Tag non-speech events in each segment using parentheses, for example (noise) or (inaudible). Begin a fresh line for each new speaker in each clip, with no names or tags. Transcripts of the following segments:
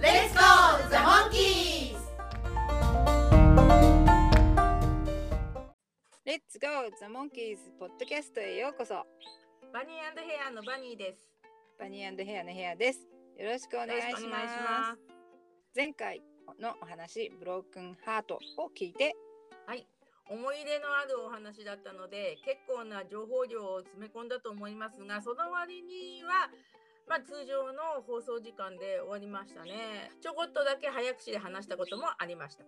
Let's go, the monkeys!
レッツゴーザモンキーズポッドキャストへようこそ。
バニーヘアのバニーです。
バニーヘアのヘアです。よろしくお願いします。
よろしくお願いします
前回のお話ブロークンハートを聞いて。
はい。思い入れのあるお話だったので結構な情報量を詰め込んだと思いますがその割にはまあ、通常の放送時間で終わりましたね。ちょこっとだけ早口で話したこともありました。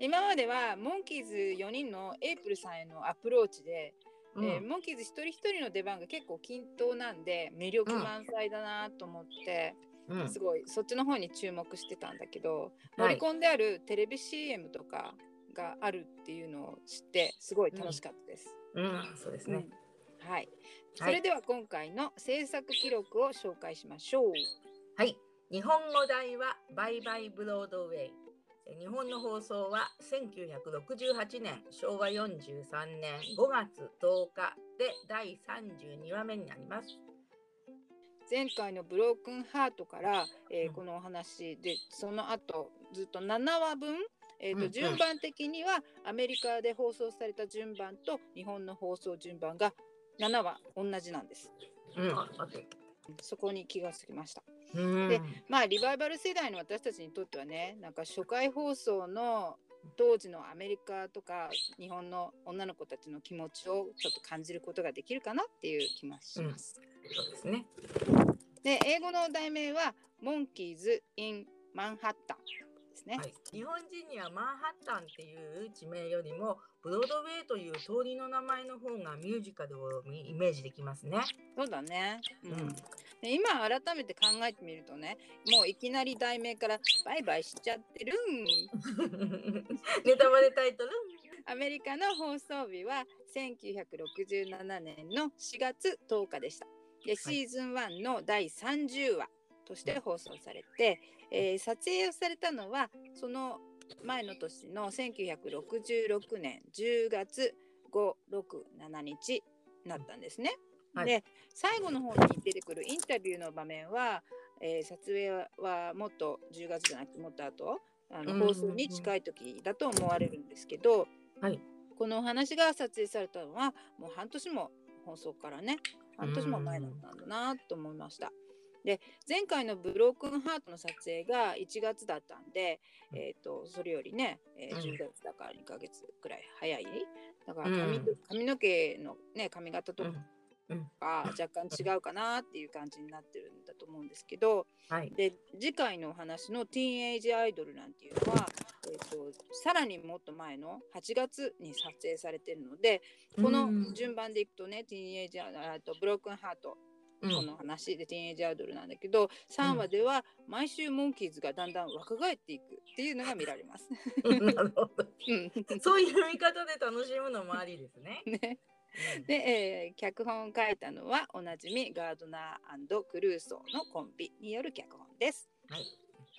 今まではモンキーズ4人のエイプルさんへのアプローチで、
うん
えーモンキーズ一人一人の出番が結構均等なんで魅力満載だなと思って、
うん
すごいそっちの方に注目してたんだけど、
はい
盛り込んであるテレビ CM とかがあるっていうのを知ってすごい楽しかったです。
うん、そうですね。
うんはい、それでは今回の制作記録を紹介しましょう。
はい。日本語題はバイバイブロードウェイ。え日本の放送は1968年昭和43年5月10日で第32話目になります。
前回のブロークンハートから、えー
うん
このお話でその後ずっと7話分、えーと
うんうん
順番的にはアメリカで放送された順番と日本の放送順番が7話同じなんです。
うん。
そこに気がつきました。
うん
でまあリバイバル世代の私たちにとってはねなんか初回放送の当時のアメリカとか日本の女の子たちの気持ちをちょっと感じることができるかなっていう気もします。
そうですね。
で英語の題名は「モンキーズ・イン・マンハッタン」ですね。
はい、日本人にはマンハッタンっていう地名よりもブロードウェイという通りの名前の方がミュージカルをイメージできますね。
そうだね、うん。
うん。
で今改めて考えてみるとねもういきなり題名からバイバイしちゃってるん。(laughs)
ネタバレタイトル？
アメリカの放送日は1967年の4月10日でした。でシーズン1の第30話として放送されて、えー撮影をされたのはその前の年の1966年10月567日だったんですね。
はい
で最後の方に出てくるインタビューの場面は、えー撮影ははもっと10月じゃなくてもっと後あの
うん
放送に近い時だと思われるんですけど、
はい
このお話が撮影されたのはもう半年も放送からね半年も前だったんだなと思いました。で前回のブロークンハートの撮影が1月だったんで、
うん。
えー、とそれよりね、えー
うん。
10月だから2ヶ月くらい早い。だから髪,、
うん。
髪の毛の、ね、髪型とか若干違うかなっていう感じになってるんだと思うんですけど
はい。
で次回のお話のティーンエイジアイドルなんていうのは、えー、とさらにもっと前の8月に撮影されてるのでこの順番でいくとねティーンエイジアあとブロークンハート
うん
この話でティーンエイジアイドルなんだけど3話では毎週モンキーズがだんだん若返っていくっていうのが見られます。(laughs)
なるほど。
うん
そういう見方で楽しむのもありですね。(laughs)
ね、
うん
で、えー脚本を書いたのはおなじみガードナークルーソーのコンビによる脚本です。
はい。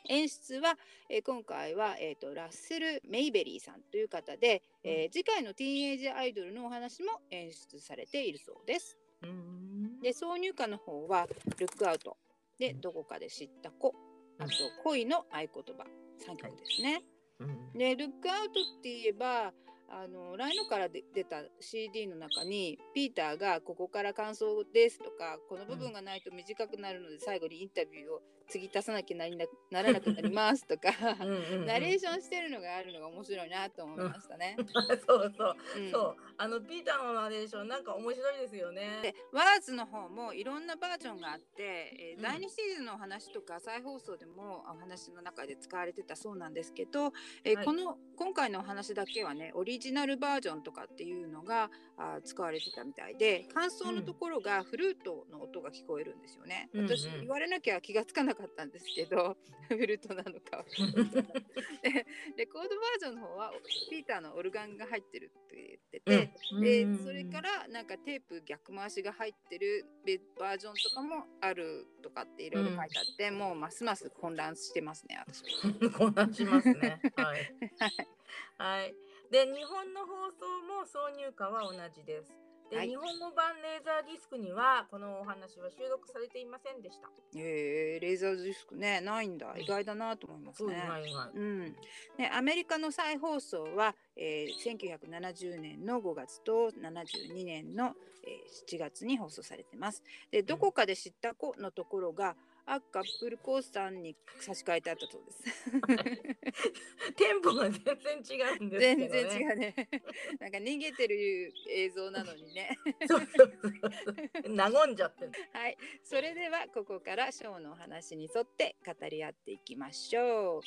演出は、えー今回は、えー、とラッセル・メイベリーさんという方で、えー次回のティーンエイジアイドルのお話も演出されているそうです。
うん。
で挿入歌の方は「ルックアウト」で「どこかで知った子」あと「恋の合言葉」3曲ですね。
うん。
で「ルックアウト」って言えばあのライノからで出た CD の中にピーターが「ここから感想です」とか「この部分がないと短くなるので最後にインタビューを継ぎ足さなきゃなりなならなくなります」とか
うん (laughs)
ナレーションしてるのがあるのが面白いなと思いましたね。(laughs)
そうそう、
うん。
そう。あのピーターのナレーションなんか面白いですよね。
で。ワーズの方もいろんなバージョンがあって、えー
うん。
第2シーズンのお話とか再放送でもお話の中で使われてたそうなんですけど、えー
はい。
この今回のお話だけはねオリジジナルバージョンとかっていうのがあ使われてたみたいで感想のところがフルートの音が聞こえるんですよね。私言われなきゃ気がつかなかったんですけど (laughs) フルートなのかレコードバージョンの方はピーターのオルガンが入ってるって言ってて、でそれからなんかテープ逆回しが入ってるベバージョンとかもあるとかっていろいろ書いてあって、もうますます混乱してますね私は。(laughs)
混乱しますね。(laughs) はい。
はい
はい。で、日本の放送も挿入歌は同じです。で、
はい
日本語版レーザーディスクにはこのお話は収録されていませんでした。
えー、レーザーディスクねないんだ意外だなと思いますね。
はいはい。
うん、ねアメリカの再放送は、えー、1970年の5月と72年の、えー7月に放送されてます。でどこかで知った子のところが、あカップルコースさんに差し替えてあったそうです。(laughs)
テンポが全然違うんですけ
全。然違うね。(laughs) なんか逃げてる映像なのにね。(laughs)
そうそうそう。和んじゃってる。
はい、それではここからショーのお話に沿って語り合っていきましょう。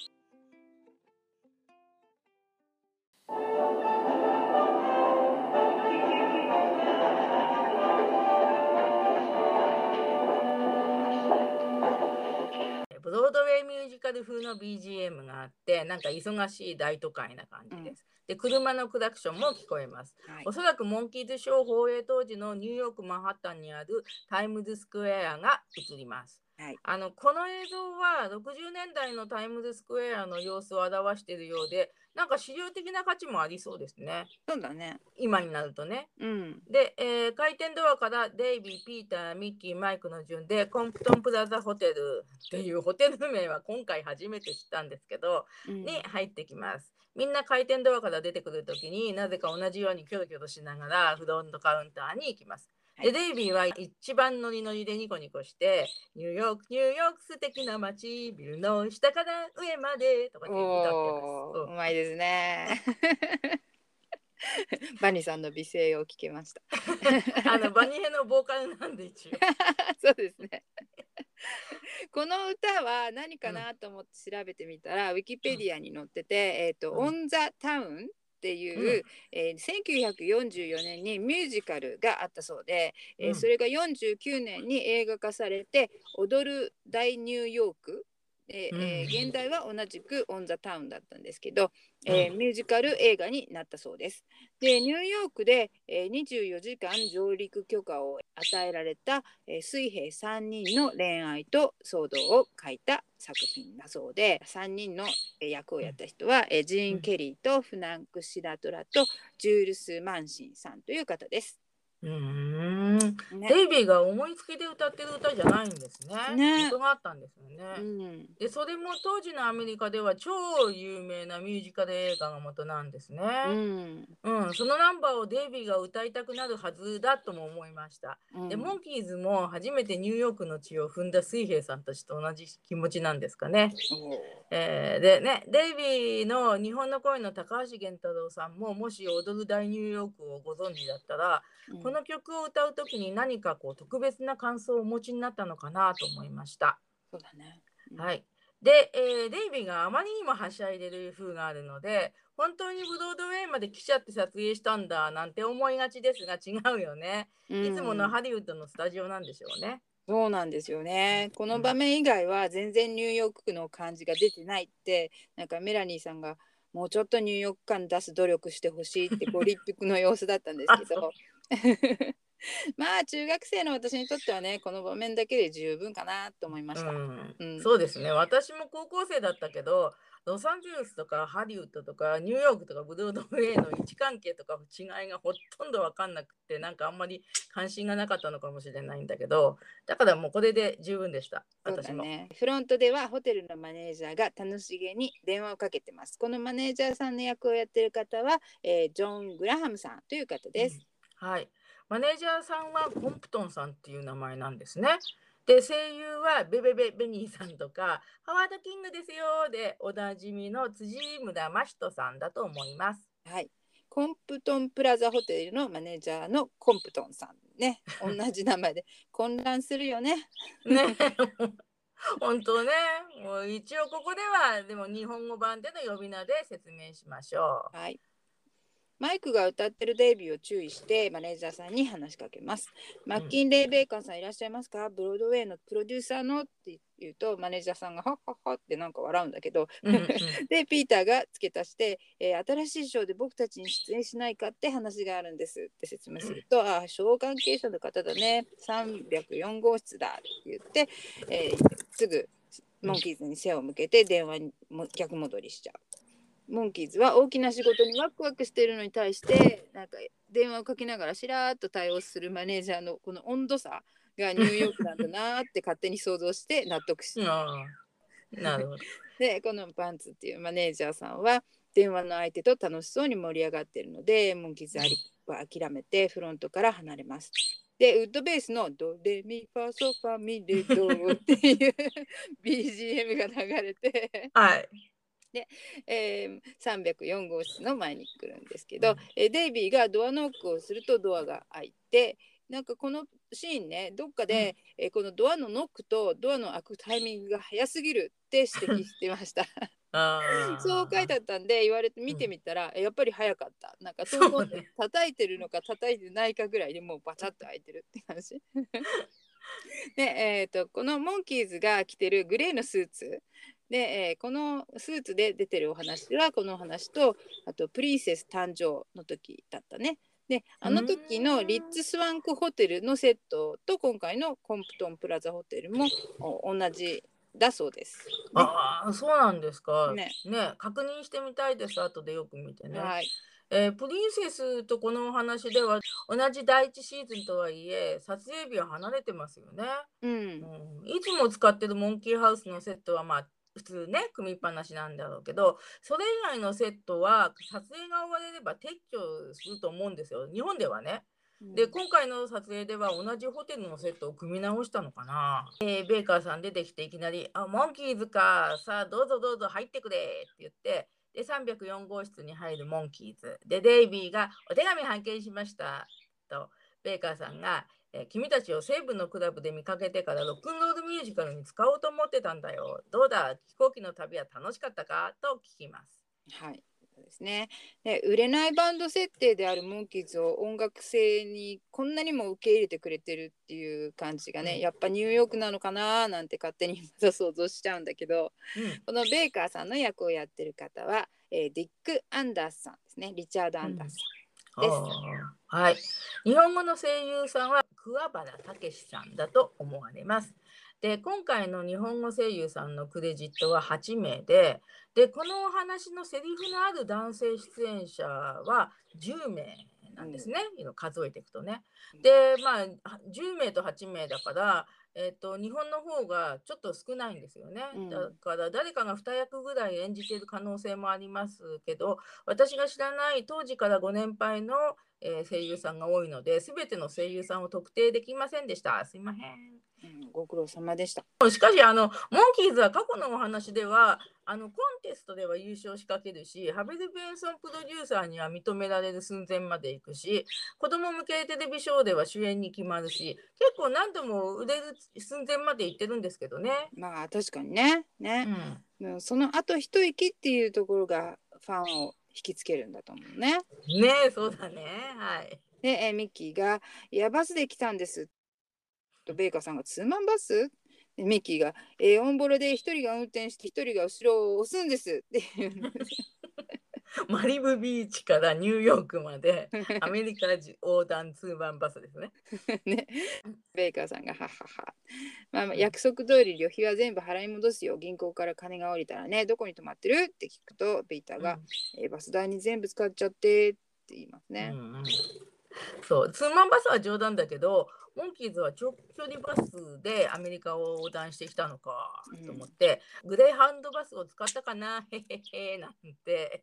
ブロードウェイミュージカル風の BGM があって、なんか忙しい大都会な感じです。で、車のクラクションも聞こえます。
はい
おそらくモンキーズショー放映当時のニューヨーク・マンハッタンにあるタイムズスクエアが映ります。
はい
あのこの映像は60年代のタイムズスクエアの様子を表しているようで、なんか資料的な価値もありそうですね。
そうだね。
今になるとね。
うん。
で、えー開店ドアからデイビー、ピーター、ミッキー、マイクの順でコンプトンプラザホテルっていうホテル名は今回初めて知ったんですけど、
うん
に入ってきます。みんな開店ドアから出てくるときになぜか同じようにキョロキョロしながらフロントカウンターに行きます。
はい
でデイビーは一番ノリノリでニコニコして「ニューヨークニューヨーク素敵な街ビルの下から上まで」とかって歌って
おーう
ま
まいですね。(laughs) バニーさんの美声を聞けました。
す。(laughs) あのバニヘのボーカルなんで一応。(laughs)
そうですね。この歌は何かなと思って調べてみたら、ウィキペディアに載ってて、えっ、と、
うん
オン・ザ・タウンっていう、えー1944年にミュージカルがあったそうで、えー
うん。
それが49年に映画化されて「踊る大ニューヨーク」で、
うん
えー現代は同じく「オン・ザ・タウン」だったんですけど、えーミュージカル映画になったそうです。でニューヨークで、えー24時間上陸許可を与えられた、えー水兵3人の恋愛と騒動を書いた作品だそうで3人のえー役をやった人は、えージーン・ケリーとフナンク・シラトラとジュールス・マンシンさんという方です。
うーん
ね
デイビーが思いつきで歌ってる歌じゃないんですね。
ね
元があったんですよね。
うん
でそれも当時のアメリカでは超有名なミュージカル映画が元なんですね。
うん
うん、そのナンバーをデイビーが歌いたくなるはずだとも思いました。
うん
で、モンキーズも初めてニューヨークの地を踏んだ水兵さんたちと同じ気持ちなんですかね。えーでね、デイビーの日本の声の高橋源太郎さんももし踊る大ニューヨークをご存知だったら、
うん
この曲を歌う時に何かこう特別な感想をお持ちになったのかなと思いました。
そうだね。うん
はい。で、えーデイビーがあまりにもはしゃいでる風があるので、本当にブロードウェイまで来ちゃって撮影したんだなんて思いがちですが違うよね。いつものハリウッドのスタジオなんでしょうね。
そうなんですよね。この場面以外は全然ニューヨークの感じが出てないって、なんかメラニーさんがもうちょっとニューヨーク感出す努力してほしいってご立腹の様子だったんですけど。(laughs) まあ中学生の私にとってはねこの場面だけで十分かなと思いました。
うん
うん
そうですね。私も高校生だったけど、ロサンゼルスとかハリウッドとかニューヨークとかブロードウェイの位置関係とか違いがほとんど分かんなくて、なんかあんまり関心がなかったのかもしれないんだけど、だからもうこれで十分でした。
そうだ
私も。
ね。フロントではホテルのマネージャーが楽しげに電話をかけてます。このマネージャーさんの役をやってる方は、えージョン・グラハムさんという方です。
はい。マネージャーさんはコンプトンさんっていう名前なんですね。で、声優はベベベベニーさんとか、ハワードキングですよでおなじみの辻村真人さんだと思います。
はい。コンプトンプラザホテルのマネージャーのコンプトンさんね。同じ名前で混乱するよね。
ね。(laughs) 本当ね。もう一応ここでは、でも日本語版での呼び名で説明しましょう。
はい。マイクが歌ってるデイビーを注意してマネージャーさんに話しかけます。マッキンレイ・ベーカーさんいらっしゃいますか？ブロードウェイのプロデューサーのって言うとマネージャーさんがはっはっはってなんか笑うんだけど
うんうん
でピーターが付け足して、えー新しいショーで僕たちに出演しないかって話があるんですって説明すると、ああショー関係者の方だね304号室だって言って、えーすぐモンキーズに背を向けて電話にも逆戻りしちゃう。モンキーズは大きな仕事にワクワクしているのに対してなんか電話をかけながらしらーっと対応するマネージャーのこの温度差がニューヨークなんだなーって勝手に想像して納得し
なるほど。
でこのパンツっていうマネージャーさんは電話の相手と楽しそうに盛り上がっているのでモンキーズは諦めてフロントから離れます。でウッドベースの「ドレミファソファミレド」っていう (laughs) BGM が流れて、
はい。
えー304号室の前に来るんですけど、えーデイビーがドアノックをするとドアが開いてなんかこのシーンねどっかで、えーこのドアのノックとドアの開くタイミングが早すぎるって指摘してました。
ああ。(laughs)
そう書いてあったんで言われて見てみたら、えやっぱり早かった。なんかト
そう
ントン
ね
で叩いてるのか叩いてないかぐらいでもうバチャッと開いてるって感じ。で、(laughs) えー、とこのモンキーズが着てるグレーのスーツで、えーこのスーツで出てるお話はこのお話とあとプリンセス誕生の時だったね。であの時のリッツ・スワンクホテルのセットと今回のコンプトンプラザホテルもお同じだそうです。
ああ、そうなんですか。
ね
ね確認してみたいです。後でよく見てね。
はい、
えープリンセスとこのお話では同じ第一シーズンとはいえ撮影日は離れてますよね、
うん
うん、いつも使ってるモンキーハウスのセットはまあ普通ね組みっぱなしなんだろうけどそれ以外のセットは撮影が終われれば撤去すると思うんですよ。日本ではね。で今回の撮影では同じホテルのセットを組み直したのかな、えーベーカーさん出てきていきなり「あモンキーズか。さあどうぞどうぞ入ってくれ」って言ってで304号室に入るモンキーズ。でデイビーが「お手紙拝見しました」とベーカーさんが、えー君たちを西部のクラブで見かけてからロックンロールミュージカルに使おうと思ってたんだよどうだ？飛行機の旅は楽しかったか？と聞きます。
はい、ですね。で、売れないバンド設定であるモンキーズを音楽性にこんなにも受け入れてくれてるっていう感じがね、
うん
やっぱニューヨークなのかななんて勝手にまた想像しちゃうんだけど、
うん
このベーカーさんの役をやってる方は、えーディック・アンダースさんですね。リチャード・アンダースさん。です
あーはい。日本語の声優さんは桑原武史さんだと思われます。で、今回の日本語声優さんのクレジットは8名で、で、このお話のセリフのある男性出演者は10名なんですね。数えていくとね。で、まあ、10名と8名だから、えっと日本の方がちょっと少ないんですよね。
うん
だから誰かが2役ぐらい演じている可能性もありますけど、私が知らない当時からご年配の、えー声優さんが多いので、すべての声優さんを特定できませんでした。すいません。
うん、ご苦労様でした。
しかしあの、モンキーズは過去のお話では、あのコンテストでは優勝しかけるし、ハベル・ベンソンプロデューサーには認められる寸前まで行くし、子供向けテレビショーでは主演に決まるし、結構何度も売れる寸前まで行ってるんですけどね。
まあ確かにね。
う
ね。
ん、
うんその後一息っていうところがファンを引きつけるんだと思うね。
ねえ、そうだね。はい。
で、えーミッキーが「いやバスで来たんです」とベーカーさんが「ツーマンバス?」でミッキーが「えーオンボロで一人が運転して一人が後ろを押すんです」っていうんです (laughs)
マリブビーチからニューヨークまでアメリカ横断ツーマンバスですね。(laughs)
ね、ベーカーさんが「はっはっは」まあまあ、約束通り旅費は全部払い戻すよ。銀行から金が降りたらねどこに泊まってる？って聞くとベイターが、えーバス代に全部使っちゃって」って言いますね。
うんうんそうツーマンバスは冗談だけどモンキーズは長距離バスでアメリカを横断してきたのかと思って、グレーハウンドバスを使ったかな？へへへなんて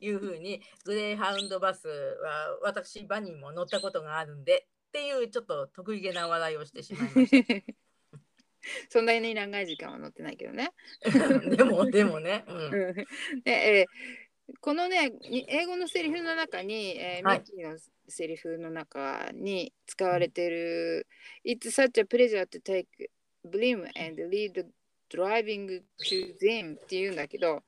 いうふうにグレーハウンドバスは私バニーも乗ったことがあるんでっていうちょっと得意げな笑いをしてしまいまし (laughs)
そんなに長い時間は乗ってないけどね。
た。でもでもね、うん
うんで、えーこのねに英語のセリフの中に、えー
はい。
ミッキーのセリフの中に使われてる「It's such a pleasure to take Blim and lead the driving to them」っていうんだけど、
はい。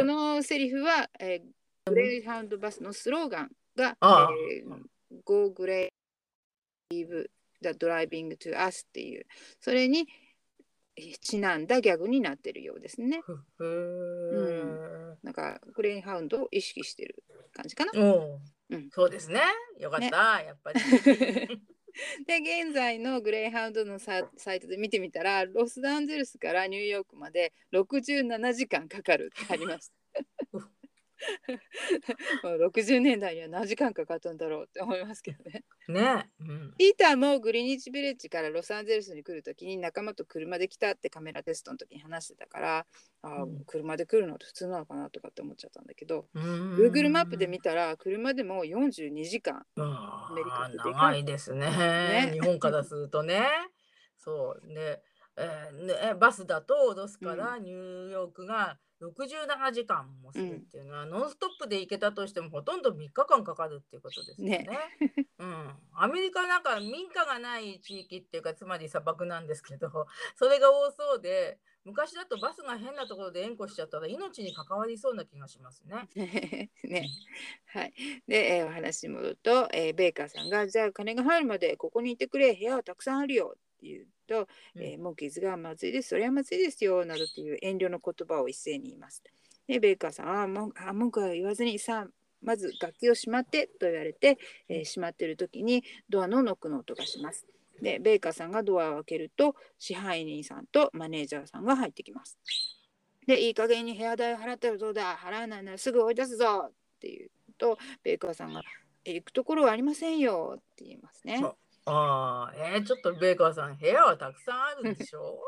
このセリフは、えーグレイハウンドバスのスローガンが、えー Go Grave the Driving to Us っていう。それにえーちなんだギャグになってるようですね。
ふへー
なんかグレイハウンドを意識してる感じかな。
おう
うん
そうですね。よかった、やっぱり。(laughs)
で現在のグレイハウンドのササイトで見てみたらロスダンゼルスからニューヨークまで67時間かかるってありました。(laughs) もう60年代には何時間かかったんだろうって思いますけどね。
ね。うん。
ピーターもグリーニッチビレッジからロサンゼルスに来るときに仲間と車で来たってカメラテストの時に話してたから
うん
車で来るのって普通なのかなとかって思っちゃったんだけど、
うん
Google マップで見たら車でも42時間
あ
アメリカで
長いですね
ね
日本からするとね。そうで、えーバスだとロスからニューヨークが67時間もするっていうのは、ノンストップで行けたとしてもほとんど3日間かかるっていうことですよね。
ね
うん、アメリカなんか民家がない地域っていうかつまり砂漠なんですけどそれが多そうで昔だとバスが変なところで援護しちゃったら命に関わりそうな気がしますね。(laughs)
ね。はい。で、えーお話に戻ると、えーベイカーさんが、じゃあ金が入るまでここにいてくれ、部屋はたくさんあるよって言うと、えーモンキーズがまずいです、それはまずいですよ、などという遠慮の言葉を一斉に言います。で、ベイカーさんは、もんあ文句は言わずに、さあ、まず楽器をしまってと言われて、えーしまってる時にドアのノックの音がします。で、ベイカーさんがドアを開けると、支配人さんとマネージャーさんが入ってきます。で、いい加減に部屋代払ったらどうだ払わないならすぐ追い出すぞって言うと、ベイカーさんが、え行くところはありませんよって言いますね。
ああ、えー、ちょっとベーカーさん部屋はたくさんあるんでしょ？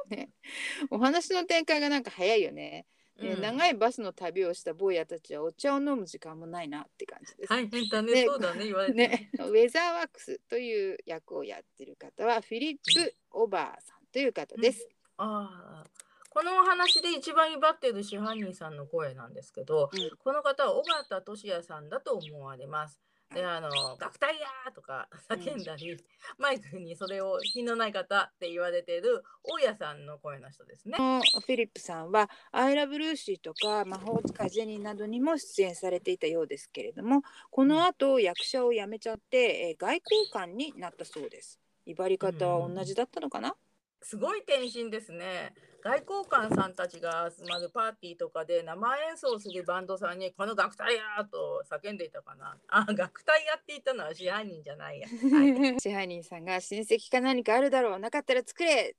(laughs)
お話の展開がなんか早いよね。で
うん
長いバスの旅をした坊やたちはお茶を飲む時間もないなって感じです。
大変だね、
ね
そうだね、言われて。
ね、ウェザーワックスという役をやってる方はフィリップ・オバーさんという方です。
ああ、このお話で一番威張ってる支配人さんの声なんですけど、
うん
この方は尾形俊也さんだと思われます。で、あの、学隊やーとか叫んだり、マイクにそれを品のない方って言われてる大家さんの声の人ですね。
フィリップさんは「アイラブルーシー」とか「魔法使いジェニー」などにも出演されていたようですけれどもこの後役者を辞めちゃって、えー外交官になったそうです。威張り方は同じだったのかな、
すごい転身ですね。外交官さんたちが集まるパーティーとかで生演奏するバンドさんにこの楽隊やーと叫んでいたかな。あ、楽隊やって言ったのは支配人じゃないや。はい (laughs)
支配人さんが親戚か何かあるだろうなかったら作れ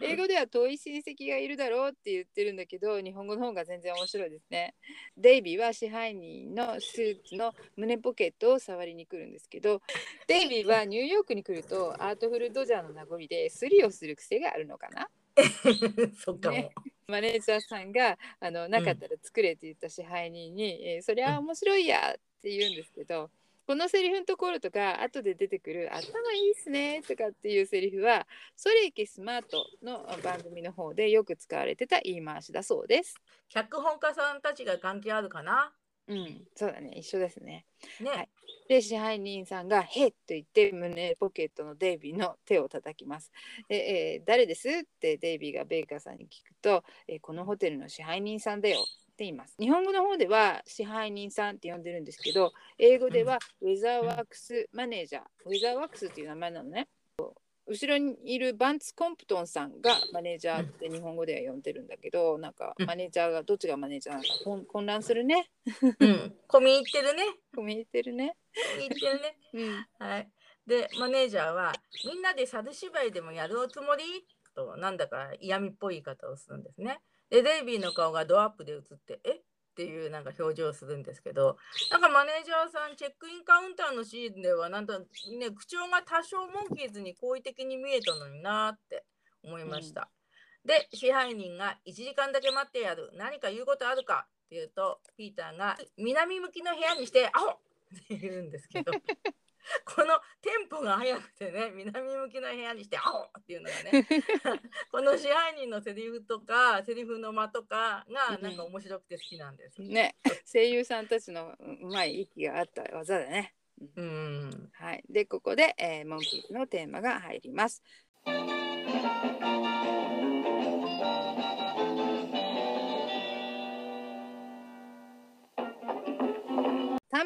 英語では遠い親戚がいるだろうって言ってるんだけど日本語の方が全然面白いですね。デイビーは支配人のスーツの胸ポケットを触りに来るんですけどデイビーはニューヨークに来るとアートフルドジャーの名残でスリをする癖があるのかな (laughs)
そっかも。
ねマネージャーさんがあのなかったら作れって言った支配人に、えーそりゃ面白いやって言うんですけど、このセリフのところとか後で出てくる「頭いいっすね」とかっていうセリフは「それいけスマート」の番組の方でよく使われてた言い回しだそうです。
脚本家さんたちが関係あるかな？
うん、そうだね一緒ですね。
ね。
はいで支配人さんが「へっ」と言って胸ポケットのデイビーの手を叩きます。でえー誰です？ってデイビーがベイカーさんに聞くと、えーこのホテルの支配人さんだよって言います。日本語の方では支配人さんって呼んでるんですけど英語ではウェザーワークスマネージャー、ウェザーワークスっていう名前なのね。後ろにいるバンツ・コンプトンさんがマネージャーって日本語では呼んでるんだけどなんか
うん
マネージャーがどっちがマネージャーなのか混混乱するね。
うん。(laughs) 込み入ってるね。
込み入ってるね。
込み入ってるね。(laughs)
うん
はい。で、マネージャーは、みんなで猿芝居でもやるおつもり？と、なんだか嫌味っぽい言い方をするんですね。で、デイビーの顔がドアップで映って、え？っていうなんか表情をするんですけど、なんかマネージャーさん、チェックインカウンターのシーンでは、なんとね、口調が多少モンキーズに好意的に見えたのになって思いました。で、支配人が1時間だけ待ってやる。何か言うことあるかって言うと、ピーターが南向きの部屋にして、アホって言うんですけど、(laughs) このテンポが速くてね、(laughs) 南向きの部屋にして、アホっていうのがね、(laughs) この支配人のセリフとか、セリフの間とかがなんか面白くて好きなんです。
ね、声優さんたちのうまい息があった技だね。
うん。
はい、でここで、えーモンキーズのテーマが入ります。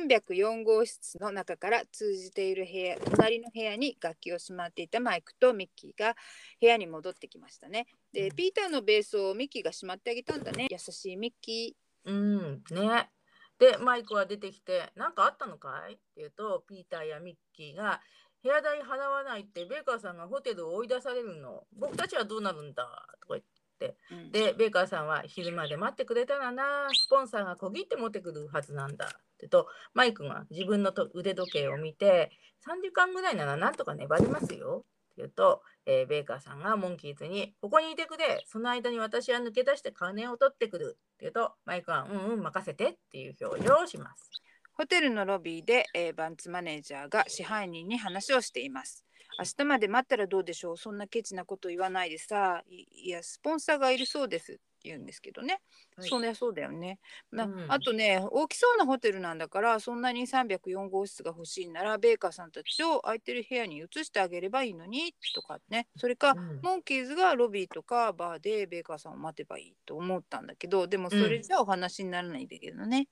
304号室の中から通じている部屋隣の部屋に楽器をしまっていたマイクとミッキーが部屋に戻ってきましたね。でピーターのベースをミッキーがしまってあげたんだね優しいミッキ
うんね。でマイクは出てきて「何かあったのかい?」って言うとピーターやミッキーが「部屋代払わないってベーカーさんがホテルを追い出されるの僕たちはどうなるんだ」とか言ってでベーカーさんは昼まで待ってくれたらなスポンサーが小切って持ってくるはずなんだって言うとマイクが自分のと腕時計を見て3時間ぐらいならなんとか粘りますよ。って言うと、えーベーカーさんがモンキーズに「ここにいてくれ。その間に私は抜け出して金を取ってくる」って言うとマイクは「うんうん任せて」っていう表情をします。
ホテルのロビーで、えーバンツマネージャーが支配人に話をしています。明日まで待ったらどうでしょう。そんなケチなこと言わないでさ。いいやスポンサーがいるそうです。言うんですけどね、
はい。
そりゃそうだよね、な
うん。
あとね大きそうなホテルなんだからそんなに304号室が欲しいならベーカーさんたちを空いてる部屋に移してあげればいいのにとかね。それか、
うん。
モンキーズがロビーとかバーでベーカーさんを待てばいいと思ったんだけどでもそれじゃお話にならないんだけどね。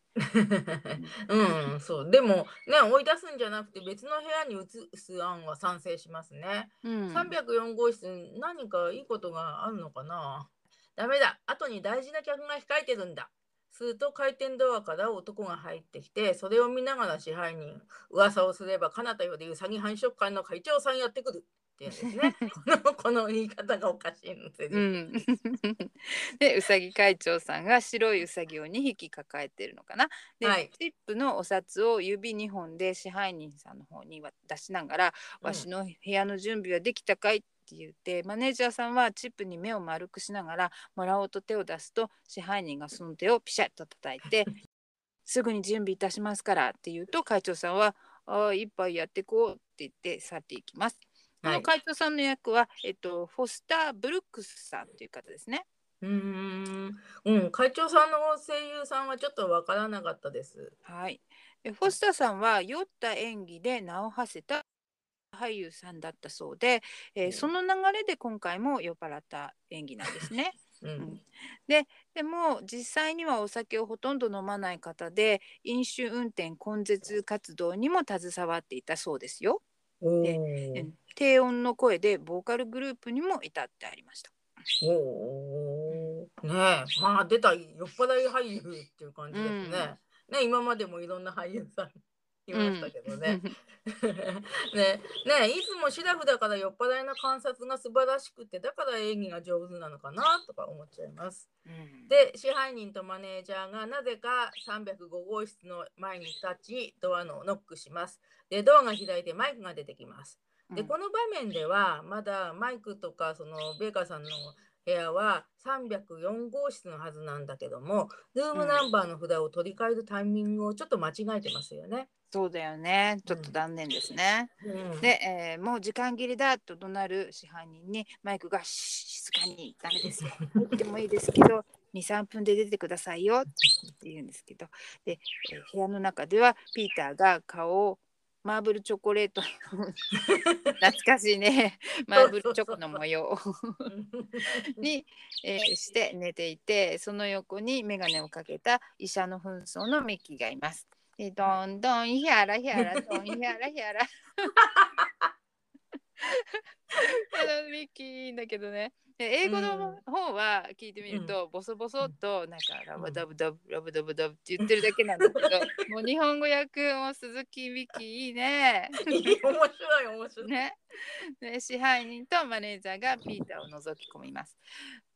うん、(laughs) そう。でもね追い出すんじゃなくて別の部屋に移す案は賛成しますね。
うん。
304号室に何かいいことがあるのかな？ダメだ。後に大事な客が控えてるんだ。すると回転ドアから男が入ってきてそれを見ながら支配人噂をすれば彼方よりうさぎ繁殖会の会長さんやってくる。っていうんですね。(laughs) このこの言い方がおかしいんですよ、
うん、(laughs) でうさぎ会長さんが白いうさぎを2匹抱えてるのかな。で、
はい。
チップのお札を指2本で支配人さんの方に出しながら「
うん。
わしの部屋の準備はできたかい?」って言ってマネージャーさんはチップに目を丸くしながらもらおうと手を出すと支配人がその手をピシャッと叩いて「(laughs) すぐに準備いたしますから」って言うと会長さんは「ああ一杯やってこう」って言って去っていきます。こ
はい
の会長さんの役は、えっと、フォスター・ブルックスさんという方ですね。
うーん、うん、会長さんの声優さんはちょっとわからなかったです。
はい。でフォスターさんは酔った演技で名を馳せた俳優さんだったそうで、えーその流れで今回も酔っ払った演技なんですね。(laughs)
うん、
でも実際にはお酒をほとんど飲まない方で飲酒運転根絶活動にも携わっていたそうですよ。
お
で低音の声でボーカルグループにも至ってありました。
おーねえ、まあ出た酔っ払い俳優っていう感じですね。ね今までもいろんな俳優さんいましたけどね。(laughs) ねねいつもシラフだから酔っ払いの観察が素晴らしくてだから演技が上手なのかなとか思っちゃいます。
うん
で支配人とマネージャーがなぜか305号室の前に立ちドアのノックします。でドアが開いてマイクが出てきます。で
うん
この場面ではまだマイクとかそのベーカーさんの部屋は304号室のはずなんだけどもルームナンバーの札を取り替えるタイミングをちょっと間違えてますよね。
そうだよね。ちょっと残念ですね。
うん
で、えーもう時間切れだと怒鳴る支配人にマイクが静かにダメですよ。入ってもいいですけど2、(laughs) 3分で出てくださいよって言うんですけどで、えー部屋の中ではピーターが顔をマーブルチョコレートの懐かしいね (laughs) マーブルチョコの模様に、えーして寝ていてその横に眼鏡をかけた医者の紛争のミッキーがいます。でどんどんヒャラヒャラどんヒャラヒャラあのミッキーいいんだけどね。で英語の方は聞いてみると、ボソボソっとなんかラブダブダブラブダブダブって言ってるだけなんだけど、(laughs) もう日本語訳も鈴木ミッキーいいね。
面白い面白い。
ね。で支配人とマネージャーがピーターを覗き込みます。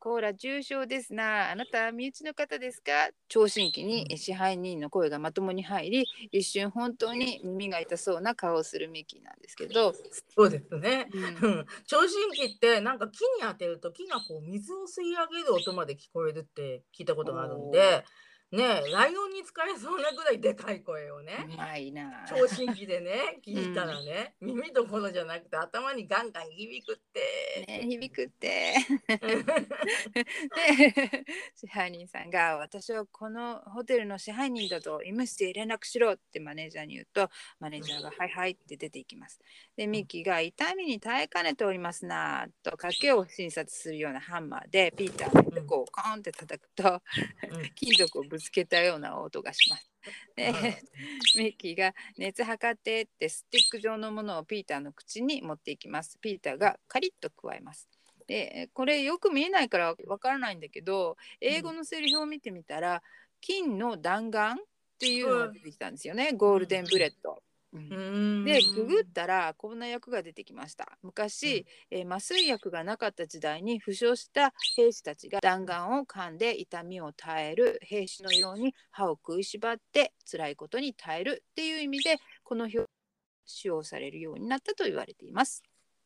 コーラ重症ですな。あなた身内の方ですか？聴診器に支配人の声がまともに入り、一瞬本当に耳が痛そうな顔をするミッキーなんですけど、
そうですね。
うん。
うん。聴診器ってなんか木に当てると木がこう水を吸い上げる音まで聞こえるって聞いたことがあるんでねえライオンに使えそうなぐらいでかい声をね
うまいな。
聴診器でね聞いたらね、耳どころじゃなくて頭にガンガン響くって。
ね、響くって。
う (laughs) ん
で支配人さんが「私はこのホテルの支配人だと医務室へ連絡しろ」ってマネージャーに言うとマネージャーが「はいはい」って出ていきます。でミッキーが「痛みに耐えかねておりますな」と賭けを診察するようなハンマーでピーターの横をコーンって叩くと
うん (laughs)
金属をぶぶつけたような音がします。で、(laughs)
はい
ミッキーが熱測ってってスティック状のものをピーターの口に持っていきます。ピーターがカリッと加えます。でこれよく見えないからわからないんだけど英語のセリフを見てみたら、金の弾丸っていうのが出てきたんですよね、 golden bullet。うん。
うん。
でググったらこんな訳が出てきました。昔、えー麻酔薬がなかった時代に負傷した兵士たちが弾丸を噛んで痛みを耐える兵士のように歯を食いしばって辛いことに耐えるっていう意味でこの表使用されるようになったと言われています。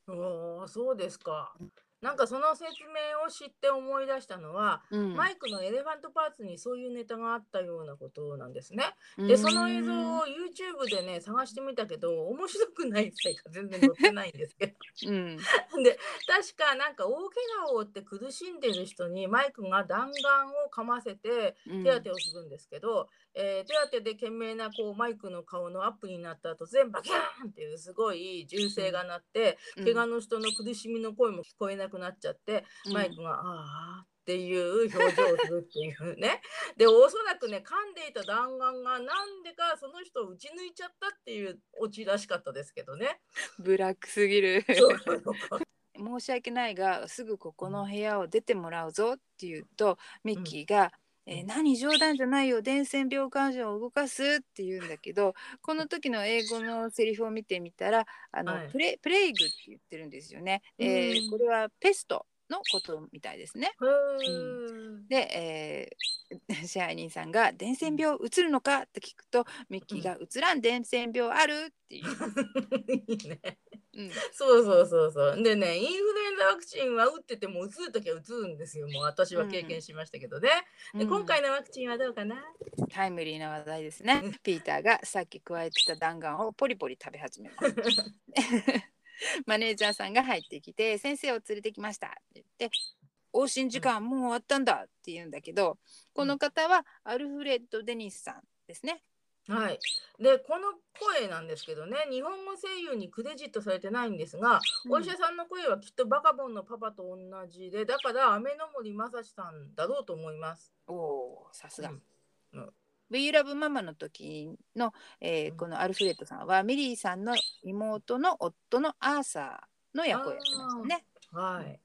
おーそうですか。なんかその説明を知って思い出したのは、
うん
マイクのエレファントパーツにそういうネタがあったようなことなんですね。で、その映像を YouTube でね、探してみたけど、面白くないせいか全然載ってないんですけど。
うん (laughs)
で、確かなんか大怪我を負って苦しんでる人にマイクが弾丸をかませて
うん
手当てをするんですけど、えー手当てで懸命なこうマイクの顔のアップになった後全部バキャーンっていうすごい銃声が鳴って、
うん。
怪我の人の苦しみの声も聞こえなくなっちゃって、マイクが「ああ」っていう表情をするっていうね。(laughs) でおそらくね噛んでいた弾丸がなんでかその人を撃ち抜いちゃったっていうオチらしかったですけどね。
ブラックすぎる。(laughs) 申し訳ないがすぐここの部屋を出てもらうぞって言うとミッキーが「えー何冗談じゃないよ伝染病患者を動かす」って言うんだけどこの時の英語のセリフを見てみたらあの、
はい。
プレプレイグって言ってるんですよね。えー
うん。
これはペストのことみたいですね。
へー
で、えー (laughs) 支配人さんが「伝染病うつるのか?」って聞くとミッキーが「うつらん伝染病ある?」って言います。
いいね
うん
そうそうそうそう。でね、インフルエンザワクチンは打ってても打つときは打つんですよ。もう私は経験しましたけどね。で、
うん
今回のワクチンはどうかな？
タイムリーな話題ですね。(laughs) ピーターがさっき加えてた弾丸をポリポリ食べ始めます。(laughs) (laughs) マネージャーさんが入ってきて「先生を連れてきました」って言って「往診時間もう終わったんだ」って言うんだけどこの方はアルフレッド・デニスさんですね。
はい。で、この声なんですけどね、日本語声優にクレジットされてないんですが、お医者さんの声はきっとバカボンのパパと同じで、だから雨の森正史さんだろうと思います。
おさすが。
うんうん
We Love ママの時の、えー
うん
このアルフレッドさんはミリーさんの妹の夫のアーサーの役をやってましたね。
はい。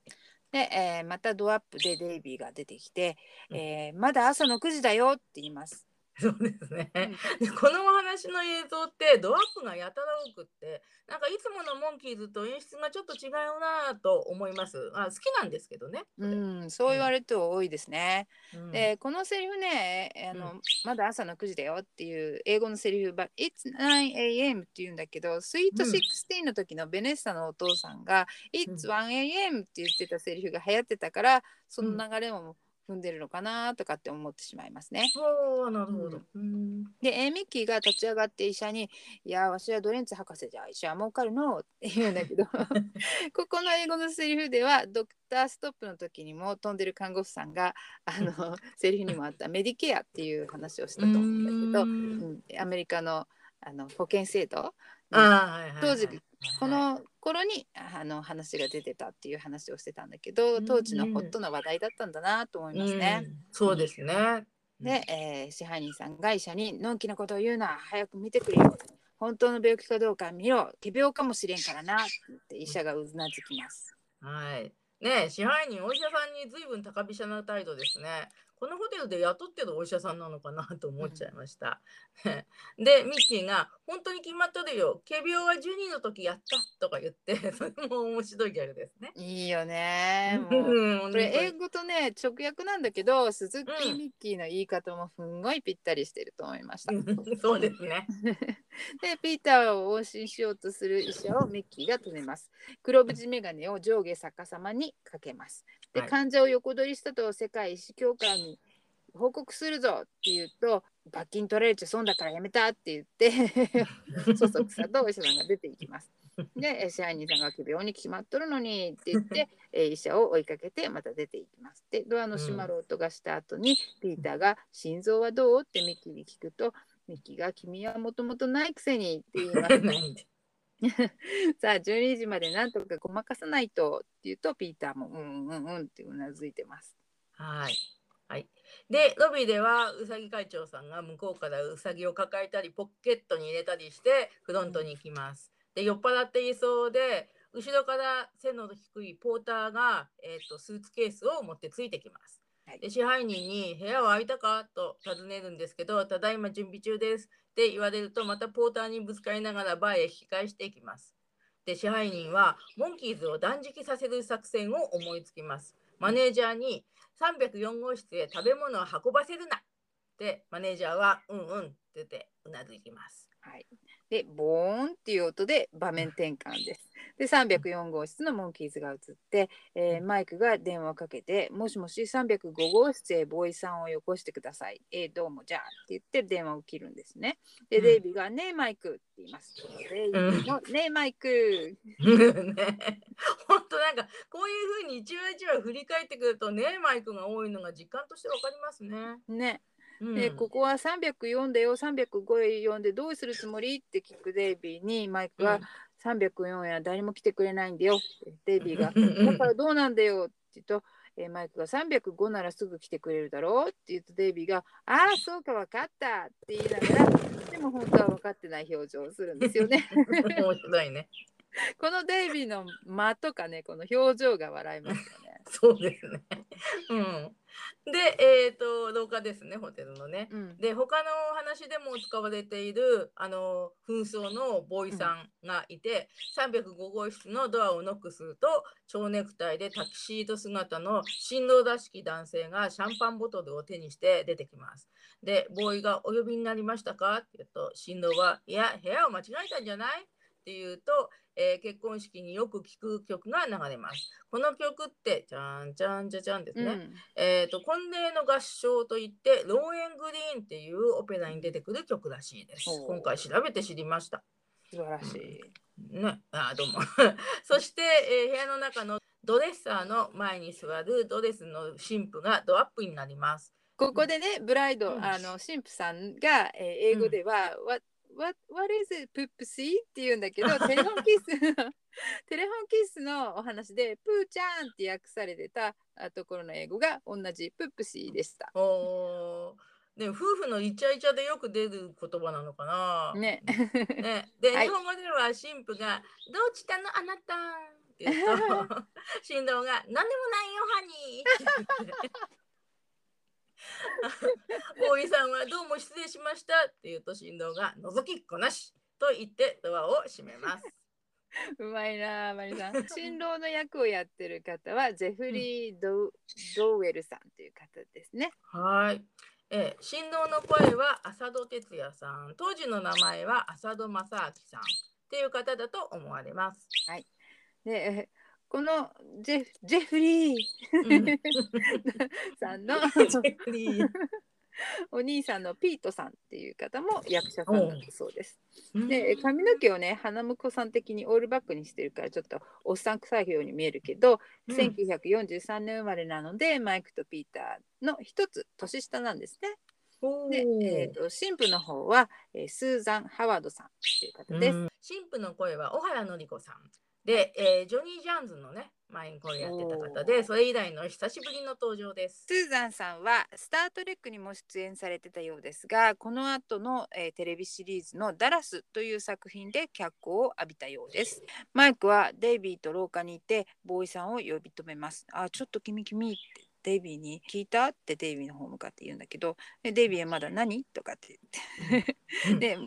で、えーまたドアップでデイビーが出てきて、
うん
えーまだ朝の9時だよって言います。(laughs)
そうですね。
うん
でこのお話の映像ってドアップがやたら多くってなんかいつものモンキーズと演出がちょっと違うなぁと思いますあ好きなんですけどね。
うん、そう言われると多いですね。
うん
で、このセリフね、あの、まだ朝の9時だよっていう英語のセリフ、but It's 9am って言うんだけど、スイート
うん
16の時のベネッサのお父さんが、
う
It's 1am って言ってたセリフが流行ってたから、その流れも踏んでるのかなとかって思ってしまいますね。
おーなるほど。うん。
で、えーミッキーが立ち上がって医者に「いやわしはドレンツ博士じゃ医者は儲かるの」って言うんだけど (laughs) ここの英語のセリフではドクターストップの時にも飛んでる看護師さんがあのセリフにもあったメディケアっていう話をしたと思うんだけど、うん、アメリカのあの保険制度
あーはいはいはい。
当時
はい
この頃にあの話が出てたっていう話をしてたんだけど当時のホットな話題だったんだなと思いますね。
うんそうですね。
で、えー支配人さんが医者に「のんきなことを言うな早く見てくれよ」本当の病気かどうか見ろ奇病かもしれんからなって医者がうなずきます。
はい。ねえ支配人お医者さんに随分高飛車な態度ですね。このホテルで雇ってるお医者さんなのかなと思っちゃいました。(laughs) で、ミッキーが、本当に決まっとるよ。仮病は12の時やったとか言って、(laughs) それも面白いギャグですね。
いいよね (laughs) これ英語とね直訳なんだけど鈴木
うん
ミッキーの言い方もすんごいぴったりしてると思いました。
うんそうですね。
でピーターを往診しようとする医者をミッキーが止めます。黒縁眼鏡を上下逆さまにかけます。で、
はい
患者を横取りしたと世界医師協会に報告するぞって言うと罰金取られちゃ損だからやめたって言ってそそくさとお医者さんが出ていきます。でえ支配人さんが病に決まっとるのにって言って (laughs) え医者を追いかけてまた出ていきます。でドアの閉まる音がした後に、ピーターが「心臓はどう?」ってミッキーに聞くとミッキーが「君はもともとないくせに」って言います。(laughs) (laughs) さあ12時までなんとかごまかさないとって言うとピーターもうんうんうんってうなずいてます。
はい。はい。で、ロビーではうさぎ会長さんが向こうからうさぎを抱えたり、ポケットに入れたりして、フロントに行きます。で、酔っ払っていそうで、後ろから背の低いポーターが、えー、とスーツケースを持ってついてきます。で支配人に「部屋は空いたか?」と尋ねるんですけど「ただいま準備中です」って言われるとまたポーターにぶつかりながらバーへ引き返していきます。で支配人はモンキーズを断食させる作戦を思いつきます。マネージャーに304号室へ食べ物を運ばせるなってマネージャーは「うんうん」って言ってうなずきます。
はい、でボーンっていう音で場面転換です。で304号室のモンキーズが映って、えーマイクが電話をかけて「もしもし305号室へボーイさんをよこしてください」えーどうもじゃあ」って言って電話を切るんですね。で
うん
デイビーが「ねえマイク」って言います。デイビーの「ねえマイク」
ね、本当なんかこういうふうに一話一話振り返ってくるとねマイクが多いのが実感としてわかりますね。
ね
うん。
でここは304だよ305へ読んでどうするつもり？って聞くデイビーにマイクが「304や誰も来てくれないんだよ」ってデイビーが。だからどうなんだよって言うと、えーマイクが305ならすぐ来てくれるだろうって言うとデイビーが「ああそうか分かった」って言いながらでも本当は分かってない表情をするんですよね。(laughs)
面白いね。(laughs)
このデイビーの間とかねこの表情が笑いますよね。(laughs)
そうですね。うん。で、えっ、と廊下ですねホテルのね。
うん、
で他のお話でも使われているあの紛争のボーイさんがいて、305号室のドアをノックすると蝶ネクタイでタキシード姿の新郎らしき男性がシャンパンボトルを手にして出てきます。でボーイが「お呼びになりましたか?」って言うと新郎は「いや部屋を間違えたんじゃない?」って言うと、えー結婚式によく聴く曲が流れます。この曲って、じゃんじゃんじゃじゃんですね。
うん
えー、と婚礼の合唱といって「ローエングリーン」っていうオペラに出てくる曲らしいです。今回調べて知りました。
素晴らしい。
ね、あーどうも。(laughs) そして、えー部屋の中のドレッサーの前に座るドレスの新婦がドアップになります。
ここでね、ブライド、
うん
あの神父さんが、えー英語では、What, what, what is it, プップシーって言うんだけど、(laughs) テレフォンキステレフォンキスのお話で、プーちゃんって訳されてたあところの英語が同じプップシーでした。
おー。ね、夫婦のイチャイチャでよく出る言葉なのかな。
ね。
ね、(laughs) で、
はい。
日本語では神父が「どうしたの？あなた」って言うと (laughs) 新郎が「何でもないよハニー」って言って (laughs) 大井さんは「どうも失礼しました」って言うと新郎が「覗きっこなし」と言ってドアを閉めます。
うまいなあ、マリさん。新郎の役をやってる方は、ジェフリー・ドウドウェルさんという方ですね。
はい。えー新郎の声は浅戸哲也さん、当時の名前は浅戸正明さんっていう方だと思われます。
で、えーこのジェフジェフリー。
うん。(laughs)
さんの (laughs) (laughs) お兄さんのピートさんっていう方も役者さんだったそうです。
うん。
で髪の毛をね花婿さん的にオールバックにしてるからちょっとおっさん臭いように見えるけど、
うん。
1943年生まれなのでマイクとピーターの一つ年下なんですね。で、えー、と新婦の方は、えースーザン・ハワードさんっていう方です。
うん。新婦の声は小原紀子さんで、えージョニー・ジャーンズのね前に声やってた方でそれ以来の久しぶりの登場です。
スーザンさんは「スター・トレック」にも出演されてたようですがこの後の、えーテレビシリーズの「ダラス」という作品で脚光を浴びたようです。マイクはデイビーと廊下にいてボーイさんを呼び止めます。あちょっと君君ってデイビーに聞いた？ってデイビーの方向かって言うんだけどでデイビーはまだ何？とかって言って
うん (laughs)
で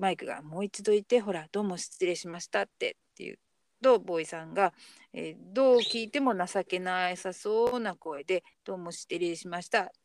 マイクがもう一度言ってほらどうも失礼しましたってって言うとボーイさんが、えーどう聞いても情けなさそうな声でどうも失礼しました。(laughs)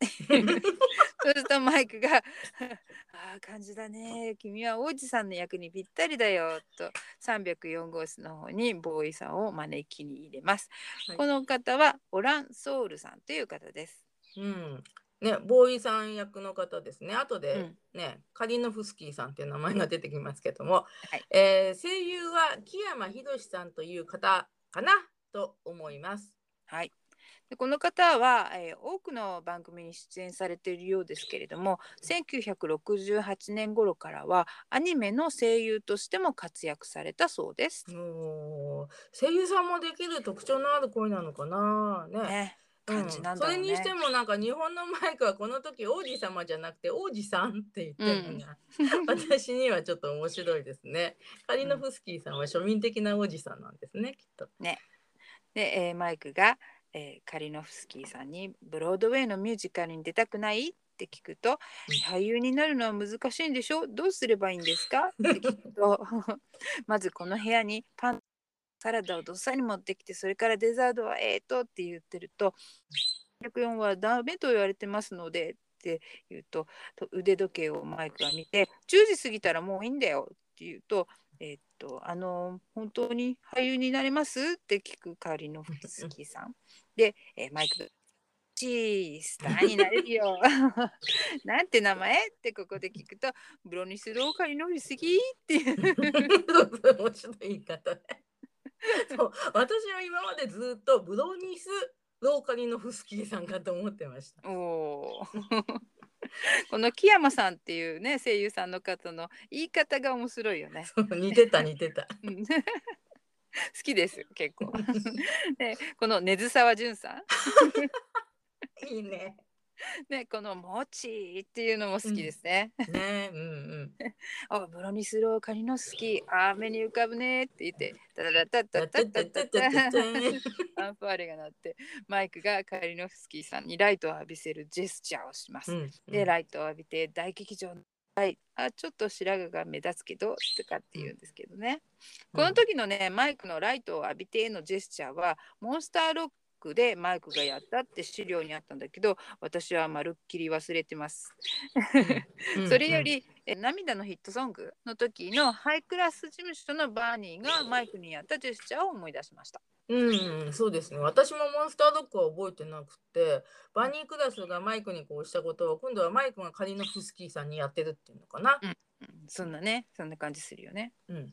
そうするとマイクが「(laughs) ああ感じだね。君は王子さんの役にぴったりだよ」と304号室の方にボーイさんを招きに入れます、
はい。
この方はオラン・ソウルさんという方です。
うんね、ボーイさん役の方ですね。後で
うん
ね、カリノフスキーさんっていう名前が出てきますけども、
はい
えー声優は木山博さんという方かなと思います。
はい。でこの方は、えー多くの番組に出演されているようですけれども1968年頃からはアニメの声優としても活躍されたそうです。
おー声優さんもできる特徴のある声なのかなね。
ね感じなんだろうね。
それにしてもなんか日本のマイクはこの時王子様じゃなくて王子さんって言ってるのが、(laughs) 私にはちょっと面白いですね。カリノフスキーさんは庶民的な王子さんなんですねきっと。
で、えーマイクが、えーカリノフスキーさんに「ブロードウェイのミュージカルに出たくない?」って聞くと「俳優になるのは難しいんでしょ？どうすればいいんですか?」って聞くと (laughs) まずこの部屋にパンサラダをどっさり持ってきてそれからデザートはええとって言ってると304はダメと言われてますのでって言うとと腕時計をマイクが見て10時過ぎたらもういいんだよって言うとえっとあの本当に俳優になれます？って聞くカーリノフスキーさん (laughs) で、えーマイクがチースターになれるよ。(laughs) なんて名前？ってここで聞くとブロニスローカリノフスキーっていう (laughs)
面白い言い方ね。(laughs) そう私は今までずっとブロニス・ローカリノフスキーさんかと思ってました。
おー (laughs) この木山さんっていうね声優さんの方の言い方が面白いよね。(laughs)
似てた似てた。
うん好きですよ結構。でこの根津沢淳さん、
いいね。(laughs)
ね、この「もち」っていうのも好きですね。
ねうんうん。(laughs)
あブロニスローカリノフスキーあー目に浮かぶねって言ってタラタタタタタタタタファーレが鳴ってマイクがカリノフスキーさんにライトを浴びせるジェスチャーをします。
うん
でライトを浴びて大劇場のはい、あちょっと白髪が目立つけどとかって言うんですけどね、この時のねマイクのライトを浴びてのジェスチャーはモンスターロックでマイクがやったって資料にあったんだけど私はまるっきり忘れてます。
うん
それより、え涙のヒットソングの時のハイクラス事務所のバーニーがマイクにやったジェスチャーを思い出しました。
うん、うん、そうですね。私もモンスタードッグは覚えてなくて、バニークラスがマイクにこうしたことを、今度はマイクがカリノフスキーさんにやってるっていうのかな。
うんそんなねそんな感じするよね。
うん。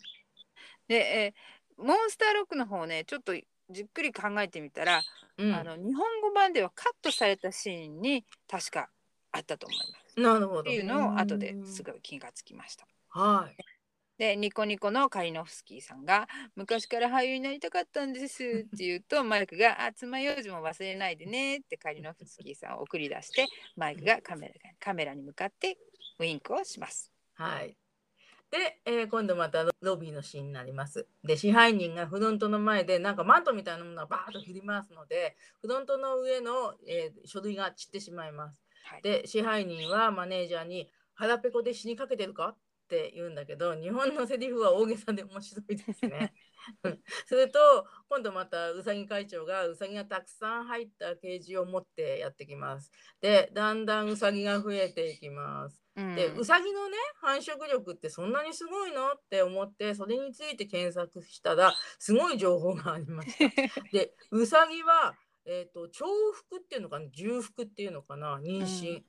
で、えーモンスターロックの方ねちょっとじっくり考えてみたら、
うん、
あの日本語版ではカットされたシーンに確かあったと思います。
なるほど。
っていうのを後ですごい気がつきました。
はい。
でニコニコのカリノフスキーさんが「昔から俳優になりたかったんです」って言うと (laughs) マイクが「あ爪楊枝も忘れないでね」ってカリノフスキーさんを送り出してマイクがカメラカメラに向かってウインクをします。
はい。で、えー今度またロロビーのシーンになります。で、支配人がフロントの前でなんかマントみたいなものがバーッと振り回すので、フロントの上の、えー書類が散ってしまいます。
はい、
で、支配人はマネージャーに腹ペコで死にかけてるかって言うんだけど、日本のセリフは大げさで面白いですね。うんそれと、今度またうさぎ会長がうさぎがたくさん入ったケージを持ってやってきます。で、だんだんうさぎが増えていきます。
うん。
でうさぎのね繁殖力ってそんなにすごいのって思ってそれについて検索したらすごい情報がありました。(laughs) でうさぎは、えー、と重複っていうのかな重複っていうのかな妊娠、
うん。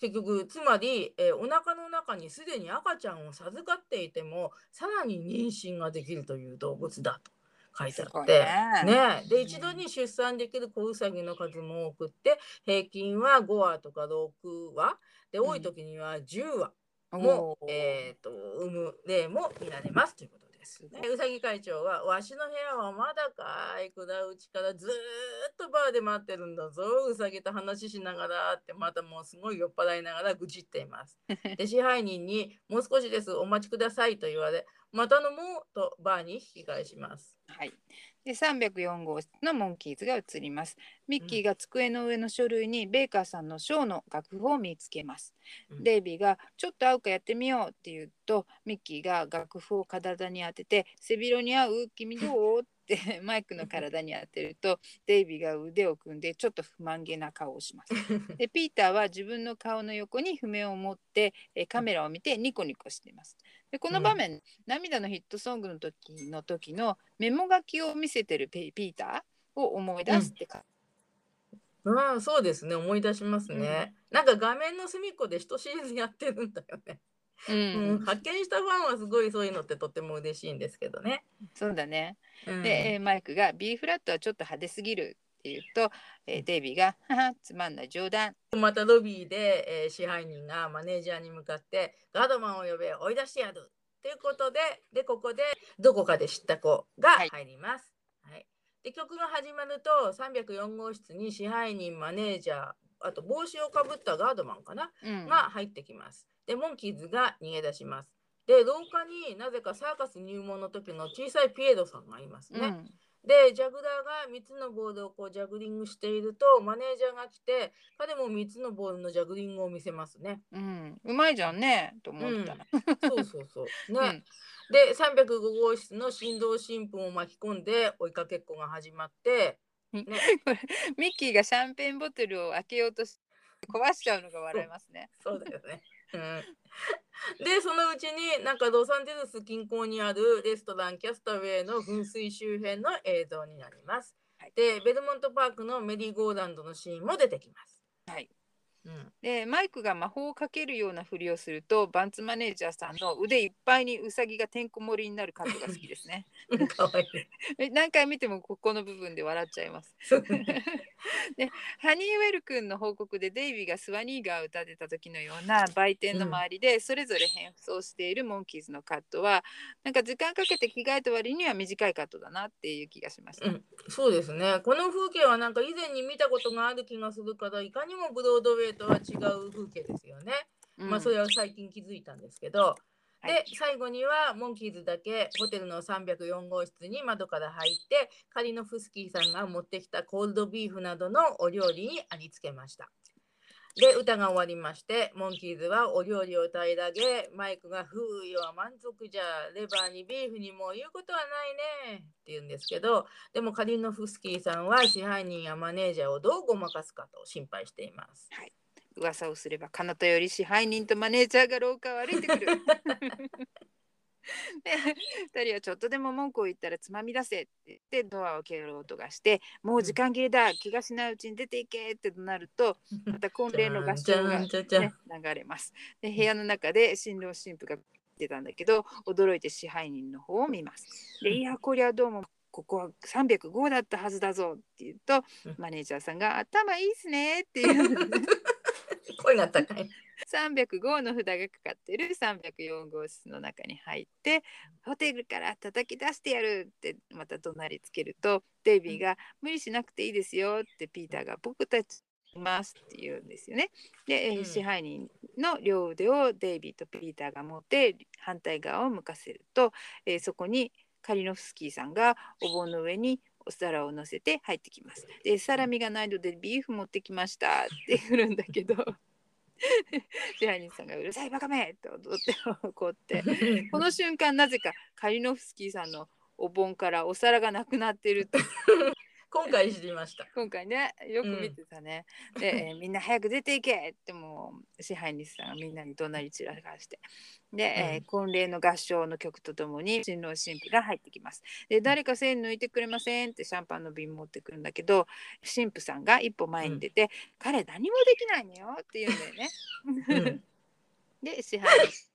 結局つまり、えーお腹の中にすでに赤ちゃんを授かっていてもさらに妊娠ができるという動物だと。書いてあって。
ね。
ね、で
うん。
一度に出産できる子ウサギの数も多くって平均は5羽とか6羽で多い時には10羽も、
おー
えー、と産む例も見られますということです。
すごい
でうさぎ会長は「わしの部屋はまだかい下うちからずーっとバーで待ってるんだぞうさぎと話しながら」ってまたもうすごい酔っ払いながら愚痴っています。(laughs) で支配人に「もう少しですお待ちください」と言われ「また飲もう」とバーに引き返します。
はい。で304号室のモンキーズが映ります。ミッキーが机の上の書類にベーカーさんのショーの楽譜を見つけます。
うん
デイビーが「ちょっと合うかやってみよう」って言うとミッキーが楽譜を体に当てて「背広に合う？君どう?」って (laughs) マイクの体に当てるとデイビーが腕を組んでちょっと不満げな顔をします。(laughs) でピーターは自分の顔の横に譜面を持ってえカメラを見てニコニコしています。でこの場面、涙のヒットソングの時の時のメモ書きを見せてるピピーターを思い出してか、
うん、そうですね。思い出しますね、なんか画面の隅っこで一シリーズやってるんだよね、
うん。
うん発見したファンはすごいそういうのってとっても嬉しいんですけどね、
そうだね。
うん。
で、えーマイクが B フラットはちょっと派手すぎるって言うと、えーデイビーが「ははつまんない冗談。
またロビーで、えー支配人がマネージャーに向かってガードマンを呼べ追い出してやるということででここでどこかで知った子が
はい。
入ります。はいで曲が始まると304号室に支配人マネージャーあと帽子をかぶったガードマンかな、
うん
が入ってきます。でモンキーズが逃げ出します。で廊下になぜかサーカス入門の時の小さいピエロさんがいますね。
うん
でジャグラーが3つのボールをこうジャグリングしているとマネージャーが来て彼も3つのボールのジャグリングを見せますね。
うん、うまいじゃんねと思った。
そうそうそう。(laughs) ね。
うん
で305号室の新郎新婦を巻き込んで追いかけっこが始まって (laughs)
これミッキーがシャンペンボトルを開けようとし壊しちゃうのが笑いますね。
そうだよね。うん、でそのうちになんかロサンゼルス近郊にあるレストランキャスタウェイの噴水周辺の映像になります。
はい
でベルモントパークのメリーゴーランドのシーンも出てきます。
はい
うん、
でマイクが魔法をかけるようなふりをするとバンツマネージャーさんの腕いっぱいにウサギがてんこ盛りになるカットが好きですね。
かわいい。(laughs)
え何回見てもここの部分で笑っちゃいます。
そう (laughs) ね
ハニーウェル君の報告でデイビーがスワニーガーを歌ってた時のような売店の周りでそれぞれ変装しているモンキーズのカットはなんか時間かけて着替えた割には短いカットだなっていう気がしました。
うんそうですね。この風景はなんか以前に見たことがある気がするからいかにもブロードウェイとは違う風景ですよね。
うん
まあそれは最近気づいたんですけど。
はい
で最後にはモンキーズだけホテルの304号室に窓から入ってカリノフスキーさんが持ってきたコールドビーフなどのお料理にありつけました。で歌が終わりましてモンキーズはお料理を平らげマイクが「ふうよは満足じゃレバーにビーフにも言うことはないね」って言うんですけどでもカリノフスキーさんは支配人やマネージャーをどうごまかすかと心配しています。
噂をすれば彼方より支配人とマネージャーが廊下を歩いてくる。(laughs) で2人はちょっとでも文句を言ったらつまみ出せって言ってドアを蹴る音がしてもう時間切れだ気がしないうちに出ていけってなるとまた婚礼の合唱が、ね、流れます。で部屋の中で新郎新婦が出たんだけど驚いて支配人の方を見ます。でいやこりゃどうもここは305だったはずだぞって言うと
うん
マネージャーさんが頭いいっすねっていう (laughs)
声が高い。
305の札がかかってる304号室の中に入ってホテルから叩き出してやるってまた怒鳴りつけるとデイビーが無理しなくていいですよってピーターが僕たちいますって言うんですよね。で、えー
うん
支配人の両腕をデイビーとピーターが持って反対側を向かせると、えーそこにカリノフスキーさんがお盆の上にお皿を乗せて入ってきます。で、サラミがないのでビーフ持ってきましたって言うんだけど、支配人さんがうるさいバカめ！って踊って怒って、(laughs) (laughs) この瞬間なぜかカリノフスキーさんのお盆からお皿がなくなってると
今回知りました。
今回ねよく見てたね、で、えーみんな早く出ていけってもう支配人さんがみんなに怒鳴り散らかして。で、えー
うん。
婚礼の合唱の曲とともに新郎新婦が入ってきます。で誰か線抜いてくれませんってシャンパンの瓶持ってくるんだけど新婦さんが一歩前に出て、彼何もできないのよって言うんだよね。
うん。(laughs)
で支配人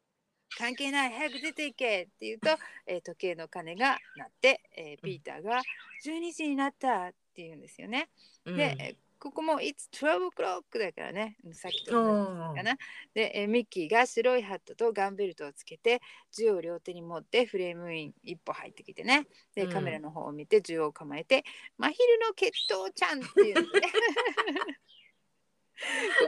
関係ない早く出ていけって言うと、えー時計の鐘が鳴って、えーピーターが12時になったって言うんですよね。
うん
で、えーここも「It's 12 o'clock」だからねさっきと同じかな。で、えーミッキーが白いハットとガンベルトをつけて銃を両手に持ってフレームイン一歩入ってきてねで
うん
カメラの方を見て銃を構えて「真昼の血統ちゃん」っていうのね。(laughs)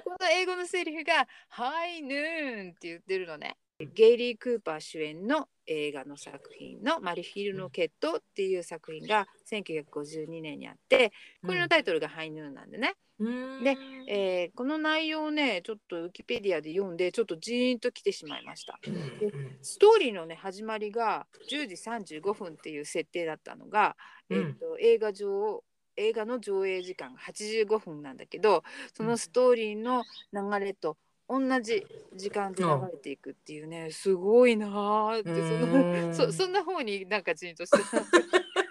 ここの英語のセリフが「ハイヌーン」って言ってるのね。ゲイリー・クーパー主演の映画の作品の「マリフィルの血統」っていう作品が1952年にあってこれのタイトルが「ハイヌーン」なんでね。
うん
でえーこの内容をねちょっとウィキペディアで読んでちょっとジーンときてしまいました。
うん
ストーリーのね始まりが10時35分っていう設定だったのが、えーと映画上映画の上映時間が85分なんだけどそのストーリーの流れと同じ時間で流れていくっていうねすごいなーって
うん。
そのそそんな方になんかジーンとして (laughs)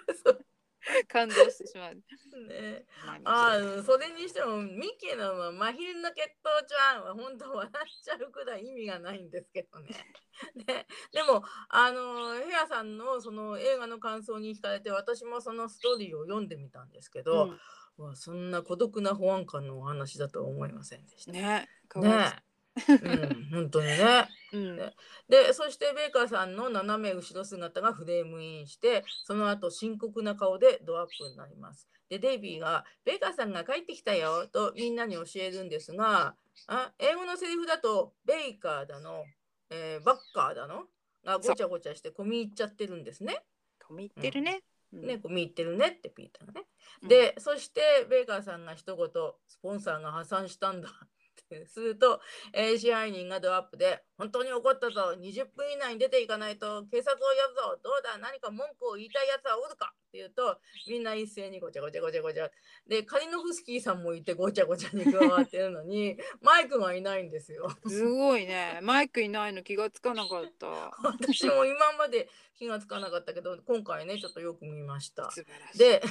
感動してしまう。
ね。
ま
ああそれにしてもミッキーの真昼の血統ちゃんは本当笑っちゃうくらい意味がないんですけどね。(laughs) ね。でもあのヘアさんのその映画の感想に惹かれて私もそのストーリーを読んでみたんですけど、うわそんな孤独な保安官のお話だとは思いませんでした。
ね。
ねうん、本当にね。
うん
ねで、そしてベイカーさんの斜め後ろ姿がフレームインして、その後深刻な顔でドアップになります。で、デイビーが、ベイカーさんが帰ってきたよとみんなに教えるんですが、あ英語のセリフだと、ベイカーだの、えーバッカーだのがごちゃごちゃして込み入っちゃってるんですね。
込み入ってるね。うん
ね、込み入ってるねってピーターがね。
うん
で、そしてベイカーさんが一言、スポンサーが破産したんだすると、えー支配人がドアップで、本当に怒ったぞ、20分以内に出ていかないと警察を呼ぶぞ、どうだ、何か文句を言いたいやつはおるかって言うと、みんな一斉にごちゃごちゃごちゃごちゃ。で、カリノフスキーさんもいてごちゃごちゃに加わってるのに、(laughs) マイクがいないんですよ。
すごいね。マイクいないの気がつかなかった。
私も今まで気がつかなかったけど、今回ね、ちょっとよく見ました。で、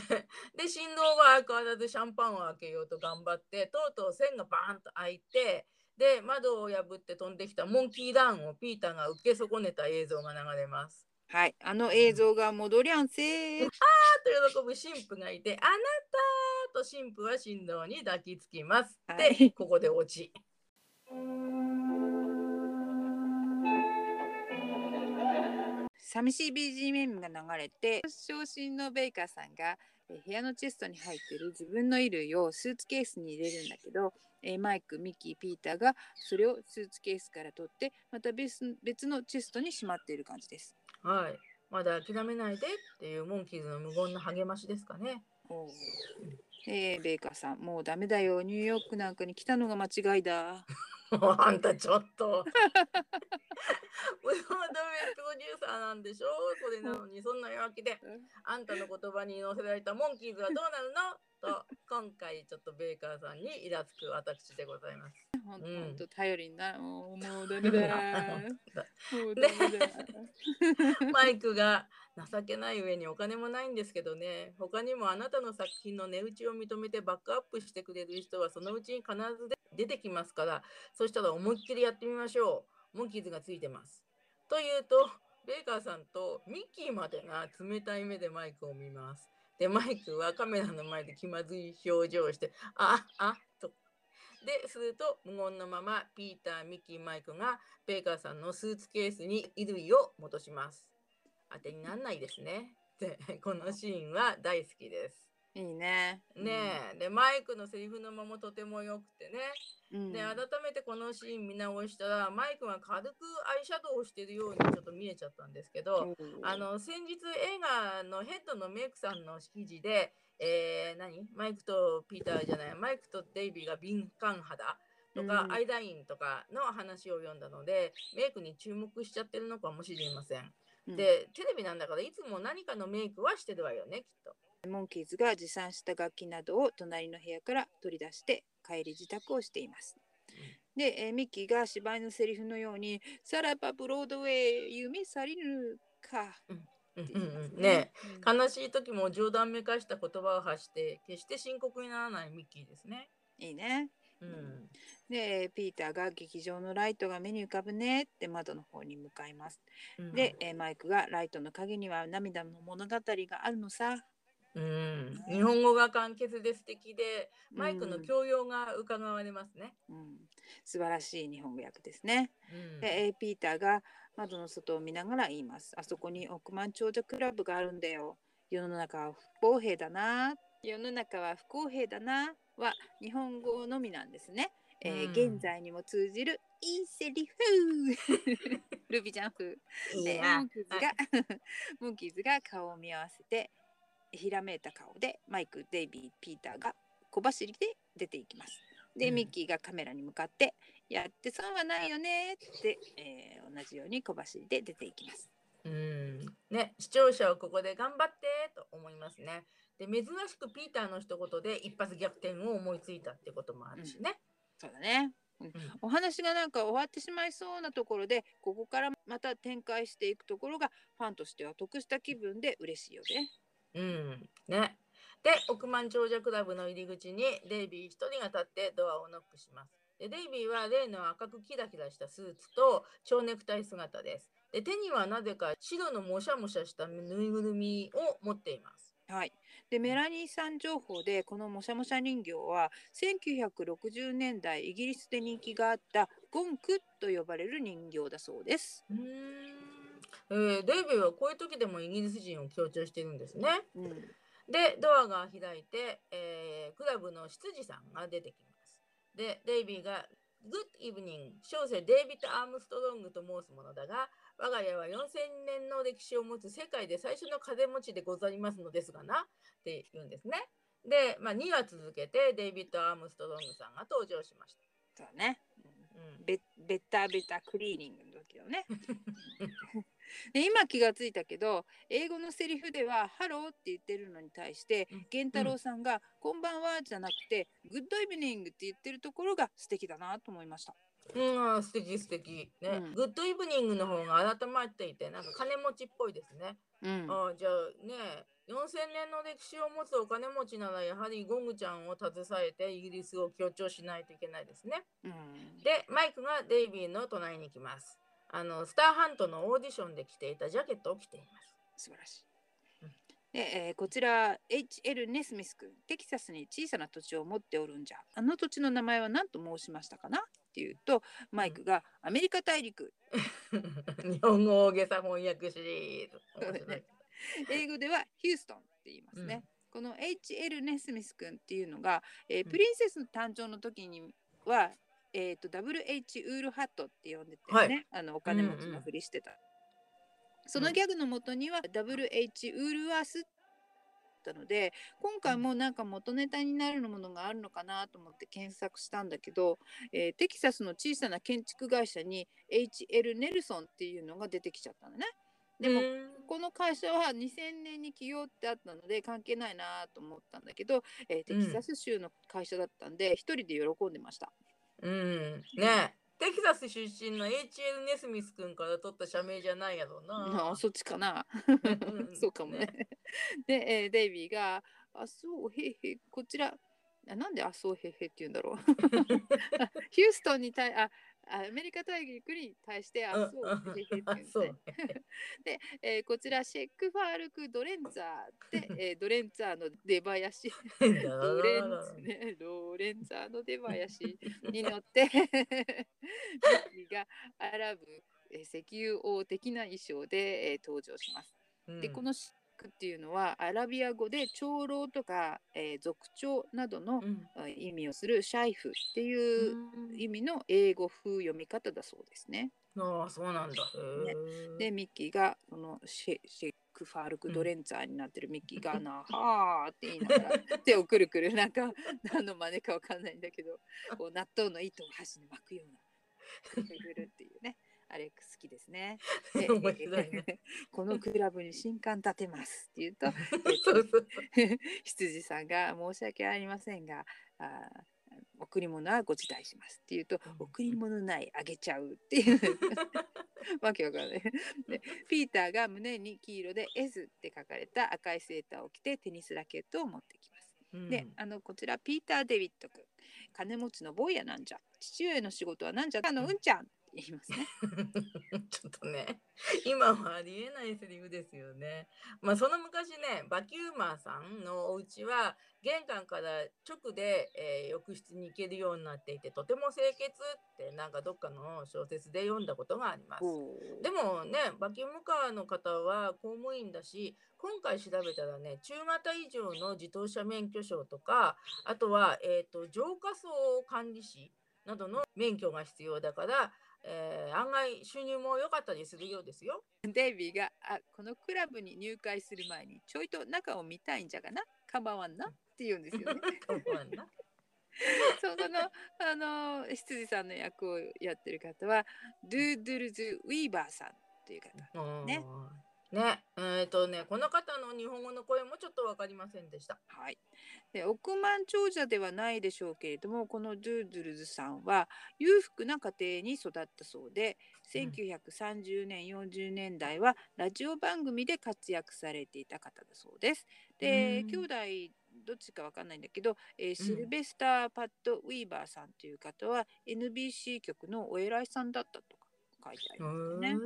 で、振動は相変わらずシャンパンを開けようと頑張って、とうとう線がバーンと開いて、で、窓を破って飛んできたモンキーダウンをピーターが受け損ねた映像が流れます。
はい、あの映像が戻りゃんせー。
あと喜ぶ神父がいて、あなたと神父は振動に抱きつきます。
はい
で、ここで落ち。(laughs)
寂しい BGM が流れて昇進のベイカーさんがえー部屋のチェストに入ってる自分の衣類をスーツケースに入れるんだけど、えーマイクミッキーピーターがそれをスーツケースから取ってまた別別のチェストにしまっている感じです。
はい。まだ諦めないでっていうモンキーズの無言の励ましですかね。
えーベイカーさんもうダメだよニューヨークなんかに来たのが間違いだ。
も (laughs) うあんたちょっと。ブロードウェイプロデューサーなんでしょ？それなのにそんなわけで。あんたの言葉に乗せられたモンキーズはどうなるの？と今回ちょっとベイカーさんにイラつく私でございます。
ほん
うん。
と頼りになもうも (laughs) うダメだ。(laughs) (laughs)
マイクが情けない上にお金もないんですけどね。他にもあなたの作品の値打ちを認めてバックアップしてくれる人はそのうちに必ずで出てきますから。そしたら思いっきりやってみましょう。モンキーズがついてます。というとベイカーさんとミッキーまでが冷たい目でマイクを見ますでマイクはカメラの前で気まずい表情をしてああとですると無言のままピーター、ミッキー、マイクがベーカーさんのスーツケースに衣類を戻します。当てにならないですね。で、このシーンは大好きです。
いいね。
ねえ、で、マイクのセリフのままとても良くてね。
うん。
で、改めてこのシーン見直したら、マイクが軽くアイシャドウをしてるようにちょっと見えちゃったんですけど、あの先日映画のヘッドのメイクさんの記事で、えー何？マイクとピーターじゃないマイクとデイビーが敏感肌とか、
うん
アイラインとかの話を読んだのでメイクに注目しちゃってるのかもしれません。
うん
でテレビなんだからいつも何かのメイクはしてるわよねきっと。
モンキーズが持参した楽器などを隣の部屋から取り出して帰り自宅をしています。で、えーミッキーが芝居のセリフのように「さらばブロードウェイ夢さりぬか」
ね
うん
悲しい時も冗談めかした言葉を発して決して深刻にならないミッキーですね。
いいね。
うん
で、ピーターが劇場のライトが目に浮かぶねって窓の方に向かいます。
うん
で、えーマイクがライトの陰には涙の物語があるのさ。
うん、日本語が簡潔で素敵でマイクの
うん
教養が伺われますね。
うん、素晴らしい日本語訳ですね。
うん
で、えーピーターが窓の外を見ながら言います。あそこに億万長者クラブがあるんだよ。世の中は不公平だな。世の中は不公平だな。は日本語のみなんですね。えー
うん
現在にも通じるいいセリフ (laughs) ルビちゃん風。で
いいな
モンキーズが、(laughs) モンキーズが顔を見合わせてひらめいた顔でマイク、デイビー、ピーターが小走りで出ていきます。で、
うん
ミッキーがカメラに向かってやって損はないよねって、えー同じように小走りで出ていきます。
うんね、視聴者はここで頑張ってと思いますね。で珍しくピーターの一言で一発逆転を思いついたってこともあるしね。
そうだね。うん
うん
お話がなんか終わってしまいそうなところでここからまた展開していくところがファンとしては得した気分で嬉しいよね。
うん、ね。で、億万長者クラブの入り口にデイビー一人が立ってドアをノックします。でデイビーは例の赤くキラキラしたスーツと蝶ネクタイ姿です。で手にはなぜか白のもしゃもしゃしたぬいぐるみを持っています。
はい、でメラニーさん情報でこのもしゃもしゃ人形は1960年代イギリスで人気があったゴンクと呼ばれる人形だそうです。
うーんえーデイビーはこういう時でもイギリス人を強調してるんですね。
うん、
でドアが開いて、えークラブの執事さんが出てきます。でデイビーが「Good evening 小生デイビッド・アームストロングと申すものだが我が家は4000年の歴史を持つ世界で最初の風持ちでございますのですがな」って言うんですね。で、まあ、2話続けてデイビッド・アームストロングさんが登場しました。
そうね、
うん
ベベッターベッタークリーニングの時よね。(laughs) で今気がついたけど英語のセリフでは「ハロー」って言ってるのに対して
うん
源太郎さんが「こんばんは」じゃなくて「good evening」って言ってるところが素敵だなと思いました。
うん、素敵素敵。ね、
うん
good evening の方が改まっていて、なんか金持ちっぽいですね。
うん、
あじゃあね、4000年の歴史を持つお金持ちなら、やはりゴングちゃんを携えてイギリスを強調しないといけないですね。
うん
で、マイクがデイビーの隣に来ます。あの、スターハントのオーディションで着ていたジャケットを着ています。
素晴らしい
うん。
で、えーこちら H.L. ネスミス君テキサスに小さな土地を持っておるんじゃあの土地の名前は何と申しましたかなっていうとマイクがアメリカ大陸 (laughs)
日本語大げさ翻訳シリーズ。(laughs) (laughs)
英語ではヒューストンって言いますね。
うん
この H.L. ネスミス君っていうのが、えー
うん
プリンセスの誕生の時には、えー、と WH ウールハットって呼んでたよね、あのお金持ちのふりしてた。そのギャグのもとには WH ウールワースだったので今回もなんか元ネタになるものがあるのかなと思って検索したんだけど、えーテキサスの小さな建築会社に HL ネルソンっていうのが出てきちゃったのね。でも
うん
この会社は2000年に起業ってあったので関係ないなと思ったんだけど、えーテキサス州の会社だったんで一人で喜んでました。
うん、ねテキサス出身の HL ネスミス君から取った社名じゃないやろうな
あ。そっちかな。
うん (laughs)
そうかもね。で、えーデイビーが「あそうへいへいこちらあなんであそうへいへいって言うんだろう (laughs) (laughs) ヒューストンに対ああアメリカ大陸に対してあ
うん
そうへいへいっうんで。(laughs) で、えーこちらシェックファールク・ドレンツァーで、えードレンツァーの出囃子。ロレンツね、ロレンツァーの出囃子に乗ってミッキーがアラブ、えー石油王的な衣装で、えー登場します。でこのシックっていうのはアラビア語で長老とか、えー族長などの意味をするシャイフっていう意味の英語風読み方だそうですね。
ああそうなんだ。へー。
でミッキーがこのシェシェック・ファールク・ドレンツァーになってるミッキーが「なはー」って言いながら手をくるくるなんか (laughs) 何の真似かわかんないんだけどこう納豆の糸を箸に巻くようなくるくるっていうねあれ好きですね。(laughs)
ね。(laughs)
このクラブに新刊立てますって言うと
そうそう。(laughs)
羊さんが申し訳ありませんがあ贈り物はご辞退しますって言うと
うん。
贈り物ないあげちゃうっていう。わけわかんない。でピーターが胸に黄色で S って書かれた赤いセーターを着てテニスラケットを持ってきます、
うん。
であのこちらピーター・デビット君。金持ちの坊やなんじゃ。父親の仕事はなんじゃ。あのうんちゃん言いますね (laughs)
ちょっとね、今はありえないセリフですよね。まあその昔ね、バキューマーさんのお家は玄関から直で、えー浴室に行けるようになっていて、とても清潔ってなんかどっかの小説で読んだことがあります。でもね、バキュームカーの方は公務員だし、今回調べたらね、中型以上の自動車免許証とか、あとは、えー、と浄化層管理士などの免許が必要だから、えー案外収入も良かったりするようですよ。
デイビーがあこのクラブに入会する前にちょいと中を見たいんじゃがな？構わんな？って言うんですよね。(laughs) (laughs) そこのあの羊さんの役をやってる方はドゥ・ドゥルズ・ウィーバーさんという方。ね
うんね、えっ、とね、この方の日本語の声もちょっとわかりませんでした。
はい、で億万長者ではないでしょうけれどもこのドゥ・ドゥルズさんは裕福な家庭に育ったそうで
うん。
1930年40年代はラジオ番組で活躍されていた方だそうです。で
うん。
兄弟どっちかわかんないんだけど、えーシルベスター・パッド・ウィーバーさんという方は NBC 局のお偉いさんだったと。か書いてありますよね。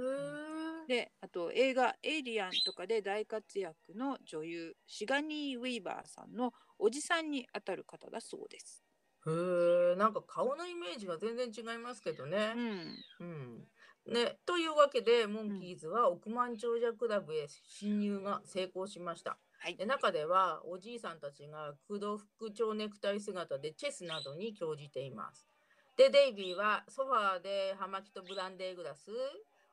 であと映画「エイリアン」とかで大活躍の女優シガニー・ウィーバーさんのおじさんにあたる方だそうです。
へえ、なんか顔のイメージが全然違いますけどね
う。ん、
うん。ね、というわけで、モンキーズは億万長者クラブへ侵入が成功しました。
はい
で中ではおじいさんたちが黒服蝶ネクタイ姿でチェスなどに興じています。で、デイビーはソファーで葉巻とブランデーグラス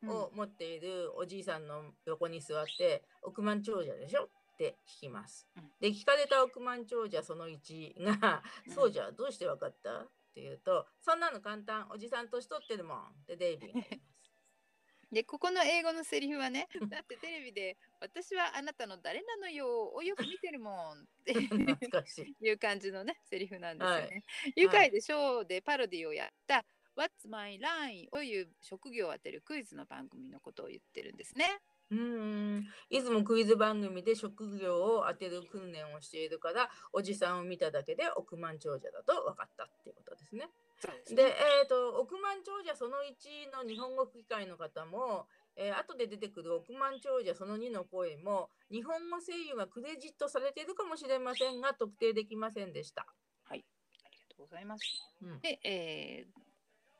を持っているおじいさんの横に座って、億万長者でしょ？って聞きます。
うん。
で、聞かれた億万長者その1が、
うん。
そうじゃ、どうしてわかった？って言うと、そんなの簡単、おじさん年取ってるもん。ってデイビーが言います。
でここの英語のセリフはねだってテレビで「私はあなたの誰なのよ」をよく見てるもんって
い。(laughs)
いう感じのねセリフなんですよ
は
ね。愉快でしょうでパロディをやった「What's My Line」という職業を当てるクイズの番組のことを言ってるんですね。
うーんいつもクイズ番組で職業を当てる訓練をしているからおじさんを見ただけで億万長者だと分かったっていうことですね。
で
えー、と億万長者その1の日本語吹き替えの方も、えー後で出てくる億万長者その2の声も日本語声優がクレジットされているかもしれませんが特定できませんでした。
ありがとうございます。
うん
で、えー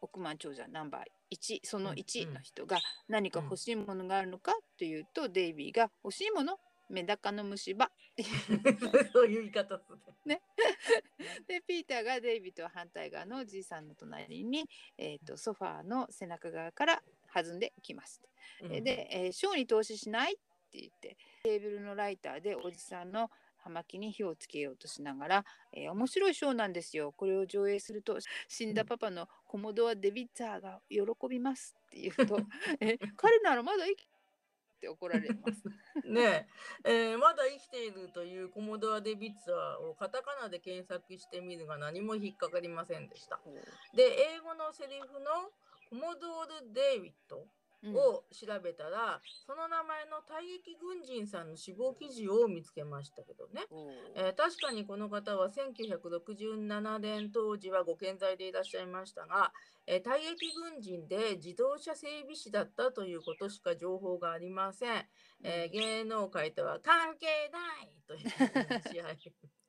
億万長者ナンバー1その
うん
1
うん
の人が何か欲しいものがあるのかというと、デイビーが欲しいものメダカの虫歯 (laughs)
そういう言い方する。(laughs)
でピーターがデイビーと反対側のおじいさんの隣に、えー、とソファーの背中側から弾んできます。
うん
で、えーショーに投資しないって言ってテーブルのライターでおじさんの葉巻に火をつけようとしながら、えー面白いショーなんですよこれを上映すると死んだパパのコモドア・デビッツァーが喜びますって言うと (laughs) え彼ならまだ生きって怒られます。(laughs)
ねええーまだ生きているというコモドア・デビッツァーをカタカナで検索してみるが何も引っかかりませんでした。で、英語のセリフのコモドール・デイビッド
うん
を調べたら、その名前の退役軍人さんの死亡記事を見つけましたけどね。えー確かにこの方は1967年当時はご健在でいらっしゃいましたが、えー退役軍人で自動車整備士だったということしか情報がありません。えー芸能界とは関係ないという話。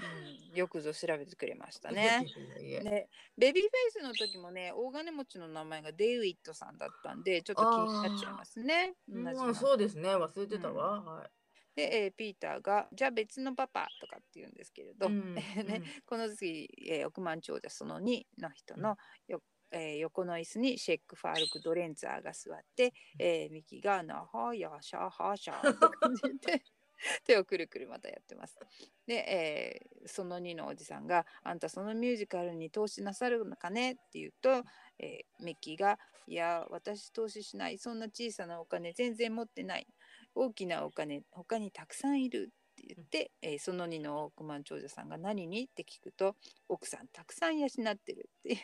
うんよくぞ調べてくれましたね。
いえいえ。
ね、ベビーフェイスの時もね大金持ちの名前がデイウィットさんだったんでちょっと気になっちゃいますね。
うん、
な
そうですね。忘れてたわ。はい。
で、えーピーターが「じゃあ別のパパ」とかって言うんですけれど、
うん (laughs)
ね、この次、えー億万長者その2の人のよ、えー横の椅子にシェック・ファールク・ドレンツァーが座って、えーミキが「なはやしゃはしゃ」と感じで (laughs) 手をくるくるまたやってます。で、えーその2のおじさんが「あんたそのミュージカルに投資なさるのかね?」って言うと、えーミッキーが「いや私投資しないそんな小さなお金全然持ってない大きなお金他にたくさんいる」って言って、えーその2の億万長者さんが何にって聞くと奥さんたくさん養ってるっていう、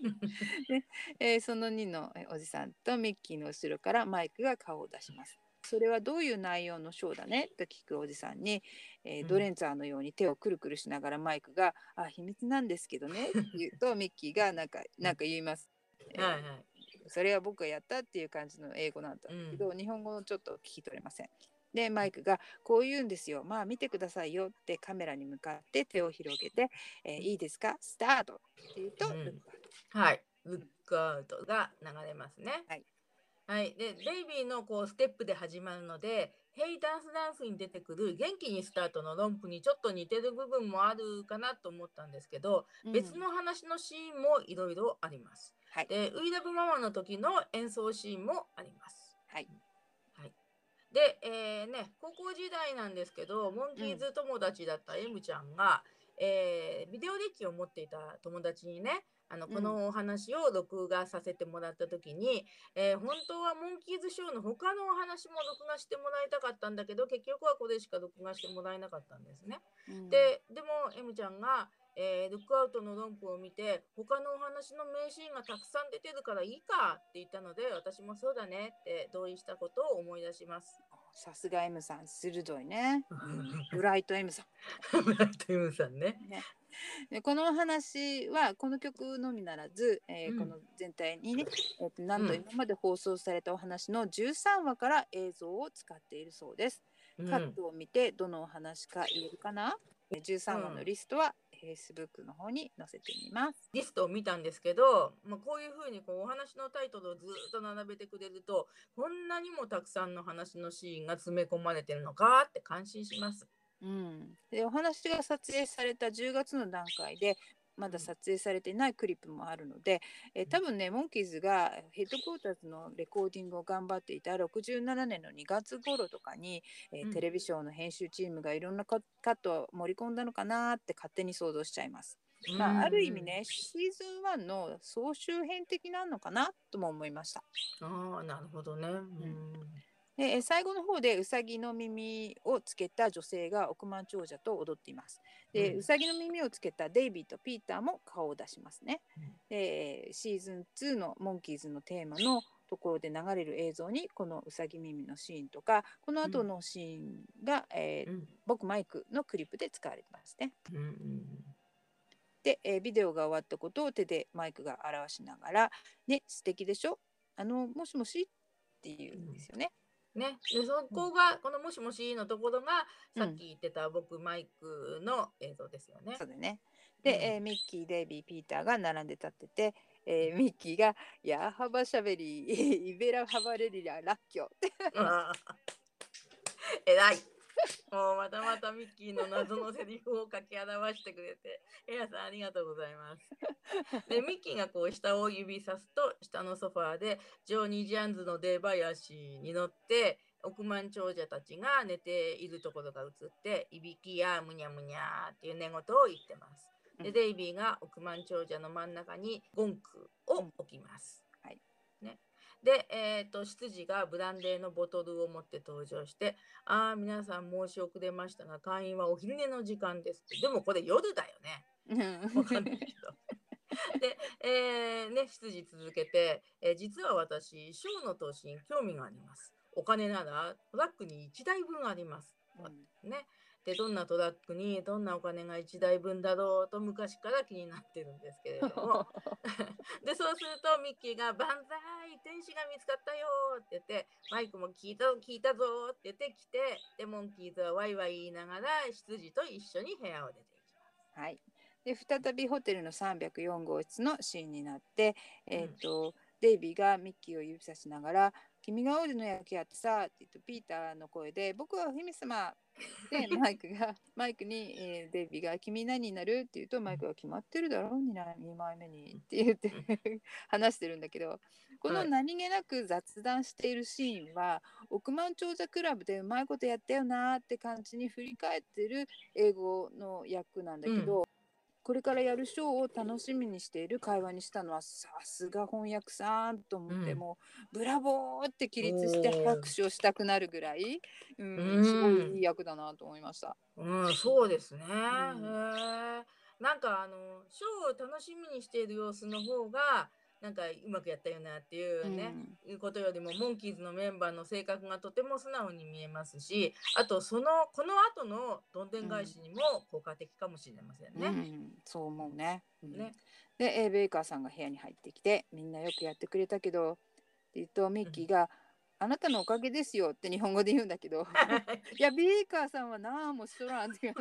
(laughs) でえーその2のえーおじさんとミッキーの後ろからマイクが顔を出します。それはどういう内容のショーだね？と聞くおじさんに、えー
うん
ドレンツァーのように手をくるくるしながらマイクが「あ秘密なんですけどね」って言うと (laughs) ミッキーがなんかなんか言います。えー
はいはい。
それは僕がやったっていう感じの英語なんだけど、日本語のちょっと聞き取れません。でマイクがこう言うんですよ。まあ見てくださいよってカメラに向かって手を広げて、えーいいですか？スタートって言うと、
うんはい。ルックアウトが流れますね。
はい。
はい。で、デイビーのこうステップで始まるので、ヘイダンスダンスに出てくる元気にスタートのロンプにちょっと似てる部分もあるかなと思ったんですけど、
うん
別の話のシーンもいろいろあります。
はい
で、ウイラブママの時の演奏シーンもあります。
はい。
はい。で、えーね、高校時代なんですけど、モンキーズ友達だった M ちゃんが、えービデオデッキを持っていた友達にね、あの
うん
このお話を録画させてもらった時に、えー本当はモンキーズショーの他のお話も録画してもらいたかったんだけど結局はこれしか録画してもらえなかったんですね。
うん
ででも M ちゃんが、えールックアウトの論布を見て他のお話の名シーンがたくさん出てるからいいかって言ったので私もそうだねって同意したことを思い出します。
さすが M さん鋭いね。(laughs) うんブライト M さん。
ブライト M さんね。
ねでこのお話はこの曲のみならず、えー
うん
この全体にね、えーとなんと今まで放送されたお話の13話から映像を使っているそうです。
うん
カットを見てどのお話か言えるかな、えー ?13 話のリストは Facebook の方に載せてみます。
リストを見たんですけど、まあ、こういうふうにこうお話のタイトルをずっと並べてくれるとこんなにもたくさんの話のシーンが詰め込まれてるのかって感心します。
うん、でお話が撮影された10月の段階でまだ撮影されていないクリップもあるので、えー多分ねモンキーズがヘッドクォーターズのレコーディングを頑張っていた67年の2月頃とかに、えー
うん
テレビショーの編集チームがいろんなカカットを盛り込んだのかなって勝手に想像しちゃいます。まあ、ある意味ねシーズン1の総集編的なのかなとも思いました。
あなるほどね。うん
でえー最後の方でうさぎの耳をつけた女性が億万長者と踊っています。で、
うん
うさぎの耳をつけたデイビーとピーターも顔を出しますね。
うん
でシーズン2のモンキーズのテーマのところで流れる映像にこのうさぎ耳のシーンとかこの後のシーンが、えー
うん
僕マイクのクリップで使われてますね。
うんうん
で、えービデオが終わったことを手でマイクが表しながら「ね素敵でしょ？あのもしもし?」って言うんですよね。
ね、でそこが、この「もしもし」のところが
うん。
さっき言ってた僕マイクの映像ですよね。
そうだね。で、
うん。
えーミッキー、デイビー、ピーターが並んで立ってて、えーミッキーが「やーはばしゃべり、(laughs) イベラはばれりららっきょ」って。
あー偉い。(laughs) もうまたまたミッキーの謎のセリフを書き表してくれて、エアさんありがとうございます。(laughs) で、ミッキーがこう下を指さすと、下のソファーでジョーニー・ジャンズの出囃子に乗って、億万長者たちが寝ているところが映って、いびきやむにゃむにゃーっていう寝言を言ってます。で、
うん
デイビーが億万長者の真ん中にゴンクを置きます。で、えー、と執事がブランデーのボトルを持って登場して「ああ皆さん申し遅れましたが会員はお昼寝の時間です」ってでもこれ夜だよね。わかんないけど。で、えーね、執事続けて、えー実は私、ショーの投資に興味があります。お金ならトラックに1台分あります。ね。で、どんなトラックにどんなお金が1台分だろうと昔から気になってるんですけれども。(laughs) で、そうするとミッキーが「万歳天使が見つかったよ」って言ってマイクも聞いた聞いたぞって言ってきてでモンキーズはワイワイ言いながら執事と一緒に部屋を出ていきます。
はい、で再びホテルの304号室のシーンになって、えーとデイビーがミッキーを指さしながら「君が王子の役やってさ」って言うとピーターの声で「僕はお姫様」で (laughs) マイクがマイクに、えーデイビーが「君何になる?」って言うとマイクが「決まってるだろうにな2枚目に」って言って (laughs) 話してるんだけどこの
はい。
何気なく雑談しているシーンは億万長者クラブでうまいことやったよなーって感じに振り返ってる英語の役なんだけど、これからやるショーを楽しみにしている会話にしたのはさすが翻訳さんと思って、
うん
もうブラボーって起立して拍手をしたくなるぐらい、うん
うん
すごいいい役だなと思いました。
うん、そうですね。
ん
へえ。なんかあのショーを楽しみにしている様子の方がなんかうまくやったよなっていうね、いうことよりもモンキーズのメンバーの性格がとても素直に見えますし、あとそのこの後のどんでん返しにも効果的かもしれません
う
ね。
ん、そう思うね。うん。
ね。
で、えーベイカーさんが部屋に入ってきて「みんなよくやってくれたけど」って言うとミッキーが「あなたのおかげですよ」って日本語で言うんだけど「(laughs) いやベイカーさんはなあもうしとらん」って言う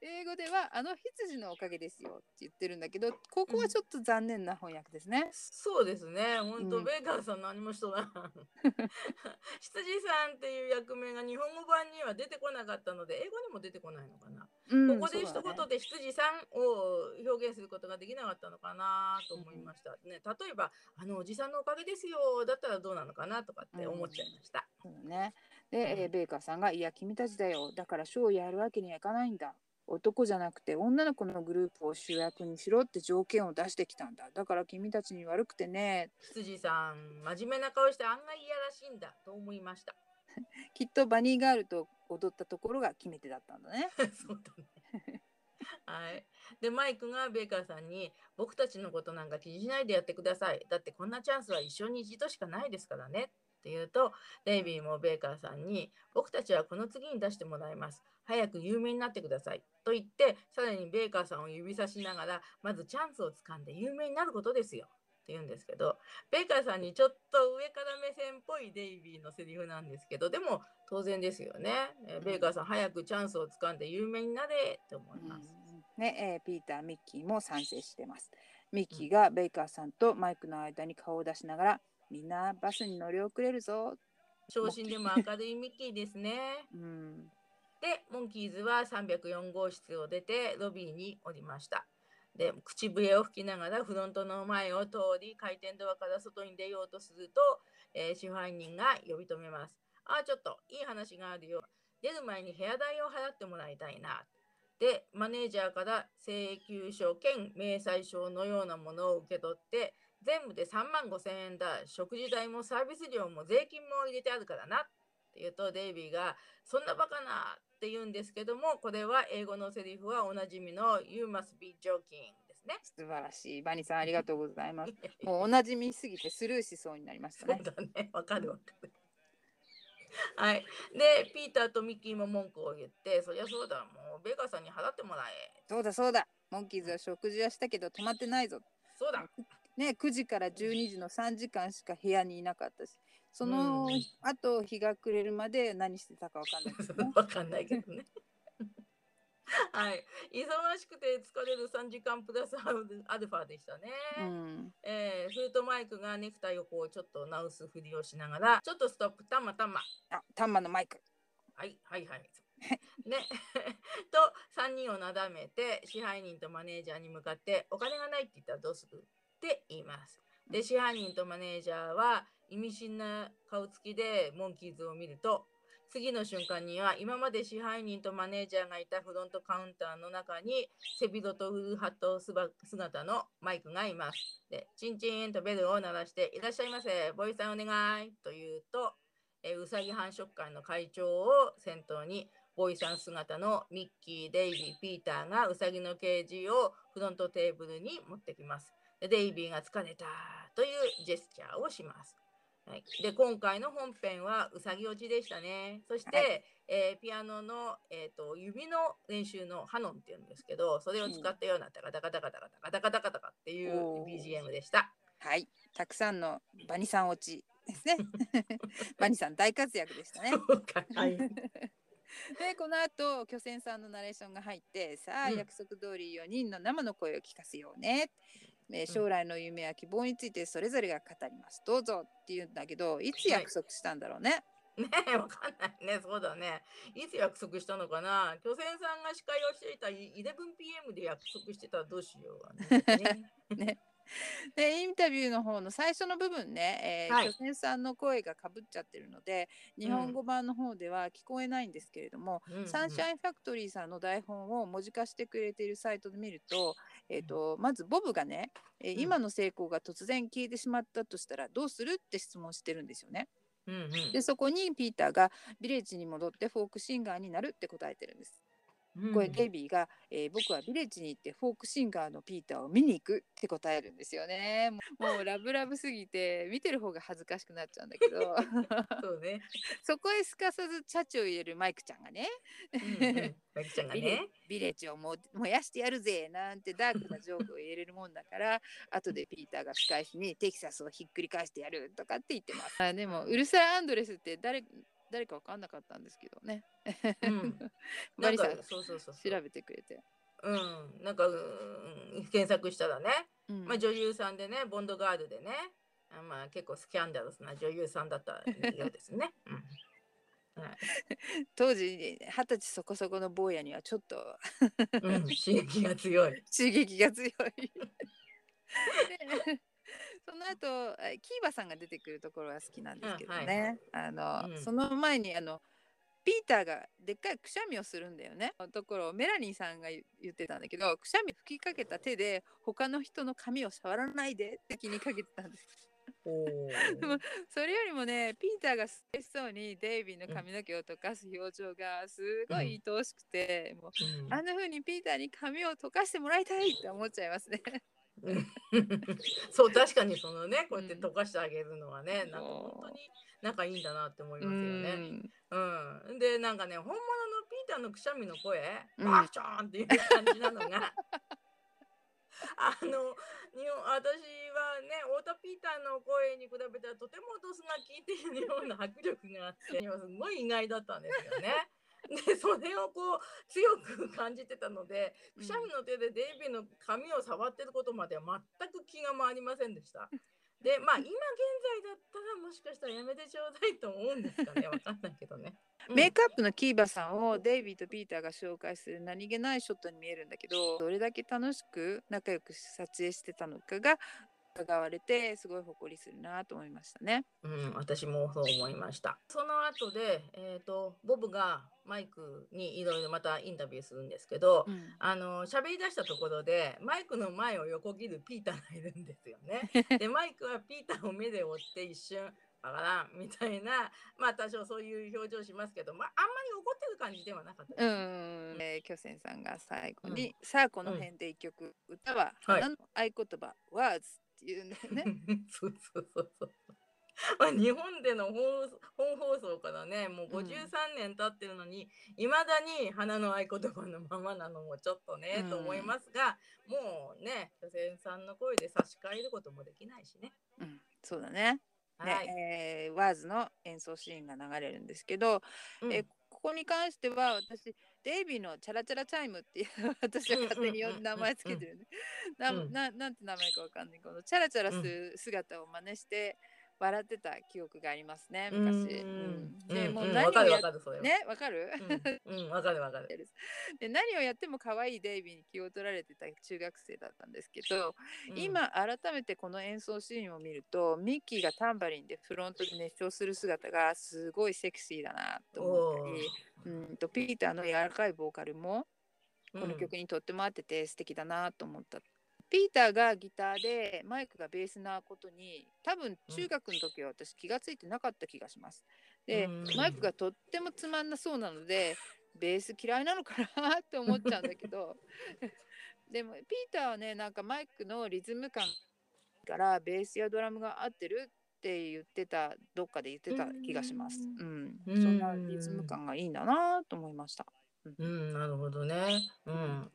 英語では「あの羊のおかげですよ」って言ってるんだけどここはちょっと残念な翻訳ですね。
そうですね。本当、
うん
ベーカーさん何もしとらん。(laughs) 羊さんっていう役名が日本語版には出てこなかったので、英語にも出てこないのかな。
うん
ここで一言で羊さんを表現することができなかったのかなと思いました。ね、例えば、あのおじさんのおかげですよだったらどうなのかなとかって思っちゃいました。
そうだね。で、えーベイカーさんが「いや君たちだよだからショーをやるわけにはいかないんだ」男じゃなくて女の子のグループを主役にしろって条件を出してきたんだだから君たちに悪くてね
羊さん、真面目な顔して案外いやらしいんだと思いました。(laughs)
きっとバニーガールと踊ったところが決め手だったんだね。(laughs)
そうだね。はい。で、マイクがベーカーさんに、僕たちのことなんか気にしないでやってください。だってこんなチャンスは一生に一度しかないですからね。って言うとデイビーもベーカーさんに僕たちはこの次に出してもらいます早く有名になってくださいと言ってさらにベーカーさんを指さしながらまずチャンスをつかんで有名になることですよって言うんですけどベーカーさんにちょっと上から目線っぽいデイビーのセリフなんですけどでも当然ですよね、えーベーカーさん早くチャンスをつかんで有名になれって思います。
ね、えーピーター、ミッキーも賛成してます。ミッキーがベイカーさんとマイクの間に顔を出しながら、みんなバスに乗り遅れるぞ。
昇進でも明るいミッキーですね。
うん、
で、モンキーズは304号室を出てロビーに降りました。で、口笛を吹きながらフロントの前を通り回転ドアから外に出ようとすると、えー支配人が呼び止めます。あ、ちょっといい話があるよ。出る前に部屋代を払ってもらいたいな。で、マネージャーから請求書兼明細書のようなものを受け取って、全部で3万5千円だ。食事代もサービス料も税金も入れてあるからな。って言うと、デイビーが、そんなバカなって言うんですけども、これは英語のセリフはおなじみの You must be joking ですね。
素晴らしい。バニーさん、ありがとうございます。(laughs) もうおなじみすぎてスルーしそうになりました
そう
ね。
だね。わかるわかる。はい。で、ピーターとミッキーも文句を言って、そりゃそうだ、もうベガさんに払ってもらえ。
そうだそうだ。モンキーズは食事はしたけど泊まってないぞ。
そうだ。
ね、9時から12時の3時間しか部屋にいなかったし、その
うん
後日が暮れるまで何してたかわかんないですね。(laughs)
わかんないけどね。(laughs) はい。忙しくて疲れる3時間プラスアルファでしたね。
うん、
えー、フートマイクがネクタイをこうちょっと直すふりをしながら、ちょっとストップ、たまたま。
あ、タンマのマイク。
はいはいはい。(laughs) ね、と3人をなだめて支配人とマネージャーに向かってお金がないって言ったらどうする？って言います。で支配人とマネージャーは意味深な顔つきでモンキーズを見ると次の瞬間には今まで支配人とマネージャーがいたフロントカウンターの中に背広とフルハット姿のマイクがいます。でチンチンとベルを鳴らしていらっしゃいませボイさんお願いと言うとえうさぎ繁殖会の会長を先頭にボイさん姿のミッキー、デイビー、ピーターがうさぎのケージをフロントテーブルに持ってきます。でデイビーが疲れたというジェスチャーをします。はい、で今回の本編はうさぎ落ちでしたね。そして、
はい
えーピアノの、えー、と指の練習のハノンっていうんですけどそれを使ったようなタカタカタカタカタカタカタカタカっていう BGM でした。
はい、たくさんのバニさん落ちですね。(laughs) バニさん大活躍でしたね。
はい (laughs)
でこの後巨泉さんのナレーションが入ってさあ、
うん
約束通り4人の生の声を聞かせようね、えー将来の夢や希望についてそれぞれが語ります。どうぞって言うんだけどい。つ約束したんだろうね、(laughs)
ねえ、わかんないね。そうだね。いつ約束したのかな？巨泉さんが司会をしていた 11pm で約束してたらどうしようが (laughs) ね。
でインタビューの方の最初の部分ね、えー
はい。
巨泉さんの声がかぶっちゃってるので日本語版の方では聞こえないんですけれども、
うんうん。
サンシャインファクトリーさんの台本を文字化してくれているサイトで見ると,、えー、とまずボブがね、えー
うん
今の成功が突然消えてしまったとしたらどうするって質問してるんですよね。
うんうん
でそこにピーターがビレッジに戻ってフォークシンガーになるって答えてるんです。
うん
これデイビーが、えー僕はビレッジに行ってフォークシンガーのピーターを見に行くって答えるんですよね。もうラブラブすぎて見てる方が恥ずかしくなっちゃうんだけど
そうね。
そこへすかさずチャチを入れるマイクちゃんがね
うんうん。マキちゃんが
ビレ
ね。
ビレッジをも燃やしてやるぜなんてダークなジョークを入れるもんだから後でピーターが仕返しにテキサスをひっくり返してやるとかって言ってます。あでもうるさいアンドレスって誰誰か分かんなかったんですけどね。
うん。(laughs)
バリさん
そうそうそうそう。
調べてくれて。
うん。なんか、うん、検索したらね、
うん
まあ女優さんでね、ボンドガールでね、あまあ結構スキャンダルスな女優さんだったようですね。(laughs) うん。はい。
当時二十歳そこそこの坊やにはちょっと
うん、刺激が強い。(laughs)
刺激が強い。でその後えキーバさんが出てくるところは好きなんですけどね。あの、
うん
その前にあのピーターがでっかいくしゃみをするんだよね。ところをメラニーさんが言言ってたんだけどくしゃみ吹きかけた手で他の人の髪を触らないでって気にかけてたんです。
お (laughs)
でもそれよりもねピーターが嬉しそうにデイビーの髪の毛を溶かす表情がすごい愛おしくて、もう
うん
あんな風にピーターに髪を溶かしてもらいたいって思っちゃいますね。
うん (laughs) そう確かにそのねこうやって溶かしてあげるのはね、なんか本当に仲いいんだなって思いますよね。うん、でなんかね本物のピーターのくしゃみの声
うん
バーチョーンっていう感じなのが。(laughs) あの日本私はね太田ピーターの声に比べたらとてもドスが効いているような迫力があって今すごい意外だったんですよね。でそれをこう強く感じてたのでくしゃみの手でデイビーの髪を触ってることまでは全く気が回りませんでした。でまあ今現在だったらもしかしたらやめてちょうだいと思うんですかねわかんないけどね。うん
メイクアップのキーバさんをデイビーとピーターが紹介する何気ないショットに見えるんだけどどれだけ楽しく仲良く撮影してたのかが伺われてすごい誇りするなと思いましたね。
うん、私もそう思いました。その後で、えー、とボブがマイクにいろいろまたインタビューするんですけど、
うん
あの喋り出したところでマイクの前を横切るピーターがいるんですよね。(laughs) でマイクはピーターを目で追って一瞬「わからん」みたいなまあ多少そういう表情しますけど、まあ、あんまり怒ってる感じではなかったです。
うん、えー、巨泉さんが最後に、さあこの辺で一曲、歌は
はい
花の合言葉、ワーズっていうんだよね。(laughs)
そうそうそうそう。まあ、日本での本本放送からねもう
うん
53年経ってるのにいま、未だに花の合言葉のままなのもちょっとね、
うん
と思いますがもうね巨泉さんの声で差し替えることもできないしね。
うん、そうだね。ね、
はい
えーワーズの演奏シーンが流れるんですけど、
うん
えここに関しては私デイビーのチャラチャラチャイムっていう (laughs) 私は勝手に
うんうんうんうん
名前つけてるね。な
うん
ななんて名前かわかんないこのチャラチャラする姿を真似して笑ってた記憶がありますね昔。うん。でもう
うん。
何をや。ねわかる、
うん。うんわかるわかる。(laughs)
で何をやっても可愛いデイビーに気を取られてた中学生だったんですけど、
うん。
今改めてこの演奏シーンを見るとミッキーがタンバリンでフロントで熱唱する姿がすごいセクシーだなと思ったり、うん、とピーターの柔らかいボーカルも
うん。
この曲にとっても合ってて素敵だなと思った。ピーターがギターでマイクがベースなことに多分中学の時は私気がついてなかった気がします。で、
うん
マイクがとってもつまんなそうなのでベース嫌いなのかなって思っちゃうんだけど (laughs) でもピーターはねなんかマイクのリズム感からベースやドラムが合ってるって言ってたどっかで言ってた気がします。うん、
うん
そんなリズム感がいいんだなと思いました。
うん、なるほどね。うん。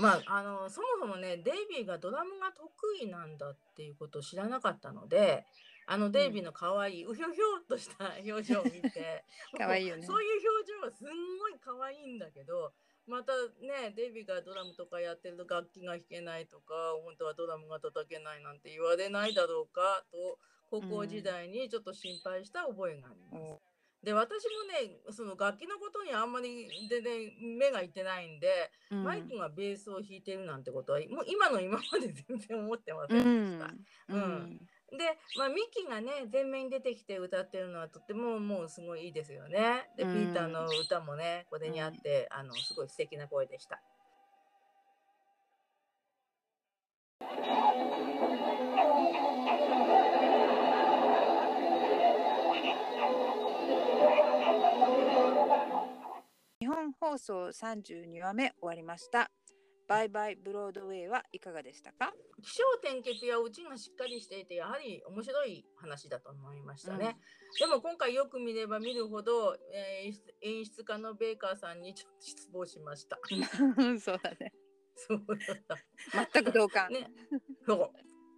まあ、あの、そもそもね、デイビーがドラムが得意なんだっていうことを知らなかったので。あのデイビーの可愛い、うひょひょっとした表情を見て (laughs)
可愛いよね
そういう表情はすんごい可愛いんだけどまたねデイビーがドラムとかやってると楽器が弾けないとか本当はドラムが叩けないなんて言われないだろうかと高校時代にちょっと心配した覚えがあります。
うん
で私もねその楽器のことにあんまり全然目がいってないんで、
うん
マイクがベースを弾いてるなんてことはもう今の今まで全然思ってませ
うん
でした。
ん
うんで、まあ、ミキがね前面に出てきて歌ってるのはとってももうすごいいいですよね。で、
うん
ピーターの歌もねこれにあって、あのすごい素敵な声でした。
本放送32話目終わりました。バイバイブロードウェイはいかがでしたか？
気象転結やオチがしっかりしていてやはり面白い話だと思いましたね。でも今回よく見れば見るほど、えー演出家のベーカーさんにちょっと失望しました。
う (laughs) んそうだね。(laughs)
そうだった。
全く同感。
ね、そう。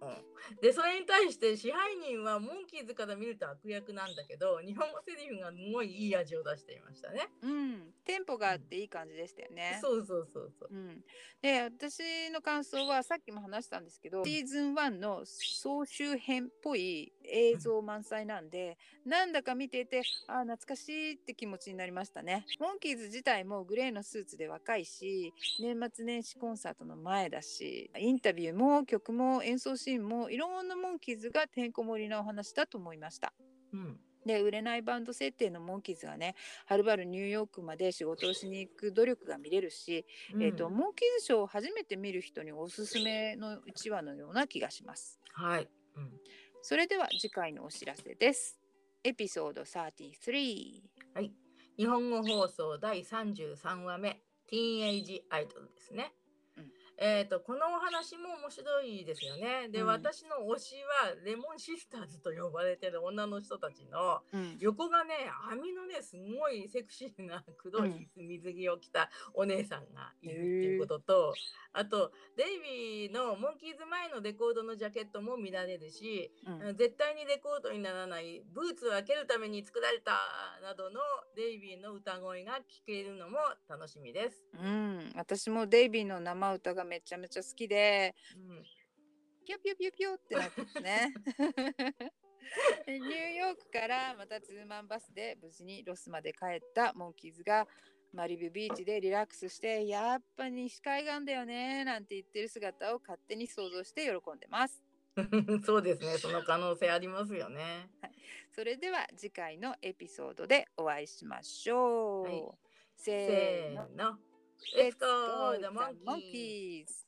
うん、でそれに対して支配人はモンキーズから見ると悪役なんだけど日本語セリフがすごいいい味を出していましたね。
うん、テンポがあっていい感じでしたよね。
そうそうそうそう。
うん、で私の感想はさっきも話したんですけどシーズン1の総集編っぽい映像満載なんで、なんだか見ててあー懐かしいって気持ちになりましたね。モンキーズ自体もグレーのスーツで若いし年末年始コンサートの前だしインタビューも曲も演奏シーンもいろんなモンキーズがてんこ盛りなお話だと思いました。
うん
で売れないバンド設定のモンキーズがねはるばるニューヨークまで仕事をしに行く努力が見れるし、えー、とモンキーズショーを初めて見る人におすすめの1話のような気がします。
はい。うん
それでは次回のお知らせです。エピソード33。
はい。日本語放送第33話目、ティーンエイジアイドルですね。
うん
えー、とこのお話も面白いですよね。で、
うん。
私の推しはレモンシスターズと呼ばれてる女の人たちの
うん。
横がね網のねすごいセクシーな黒い水着を着たお姉さんがいるっていうことと、あとデイビーのモンキーズ前のレコードのジャケットも見られるし、
うん。
絶対にレコードにならないブーツを開けるために作られたなどのデイビーの歌声が聴けるのも楽しみです。
うん、私もデイビーの生歌がめちゃめちゃ好きで
うん
ピョピョピョピョってなってますね。(laughs) ニューヨークからまたツーマンバスで無事にロスまで帰ったモンキーズがマリブビーチでリラックスしてやっぱ西海岸だよねなんて言ってる姿を勝手に想像して喜んでます。
そうですね、その可能性ありますよね。
それでは次回のエピソードでお会いしましょう。
はい
せ
せ
ーの。
ーの。
Let's
Let's go
go
the
the
monkey!
monkeys!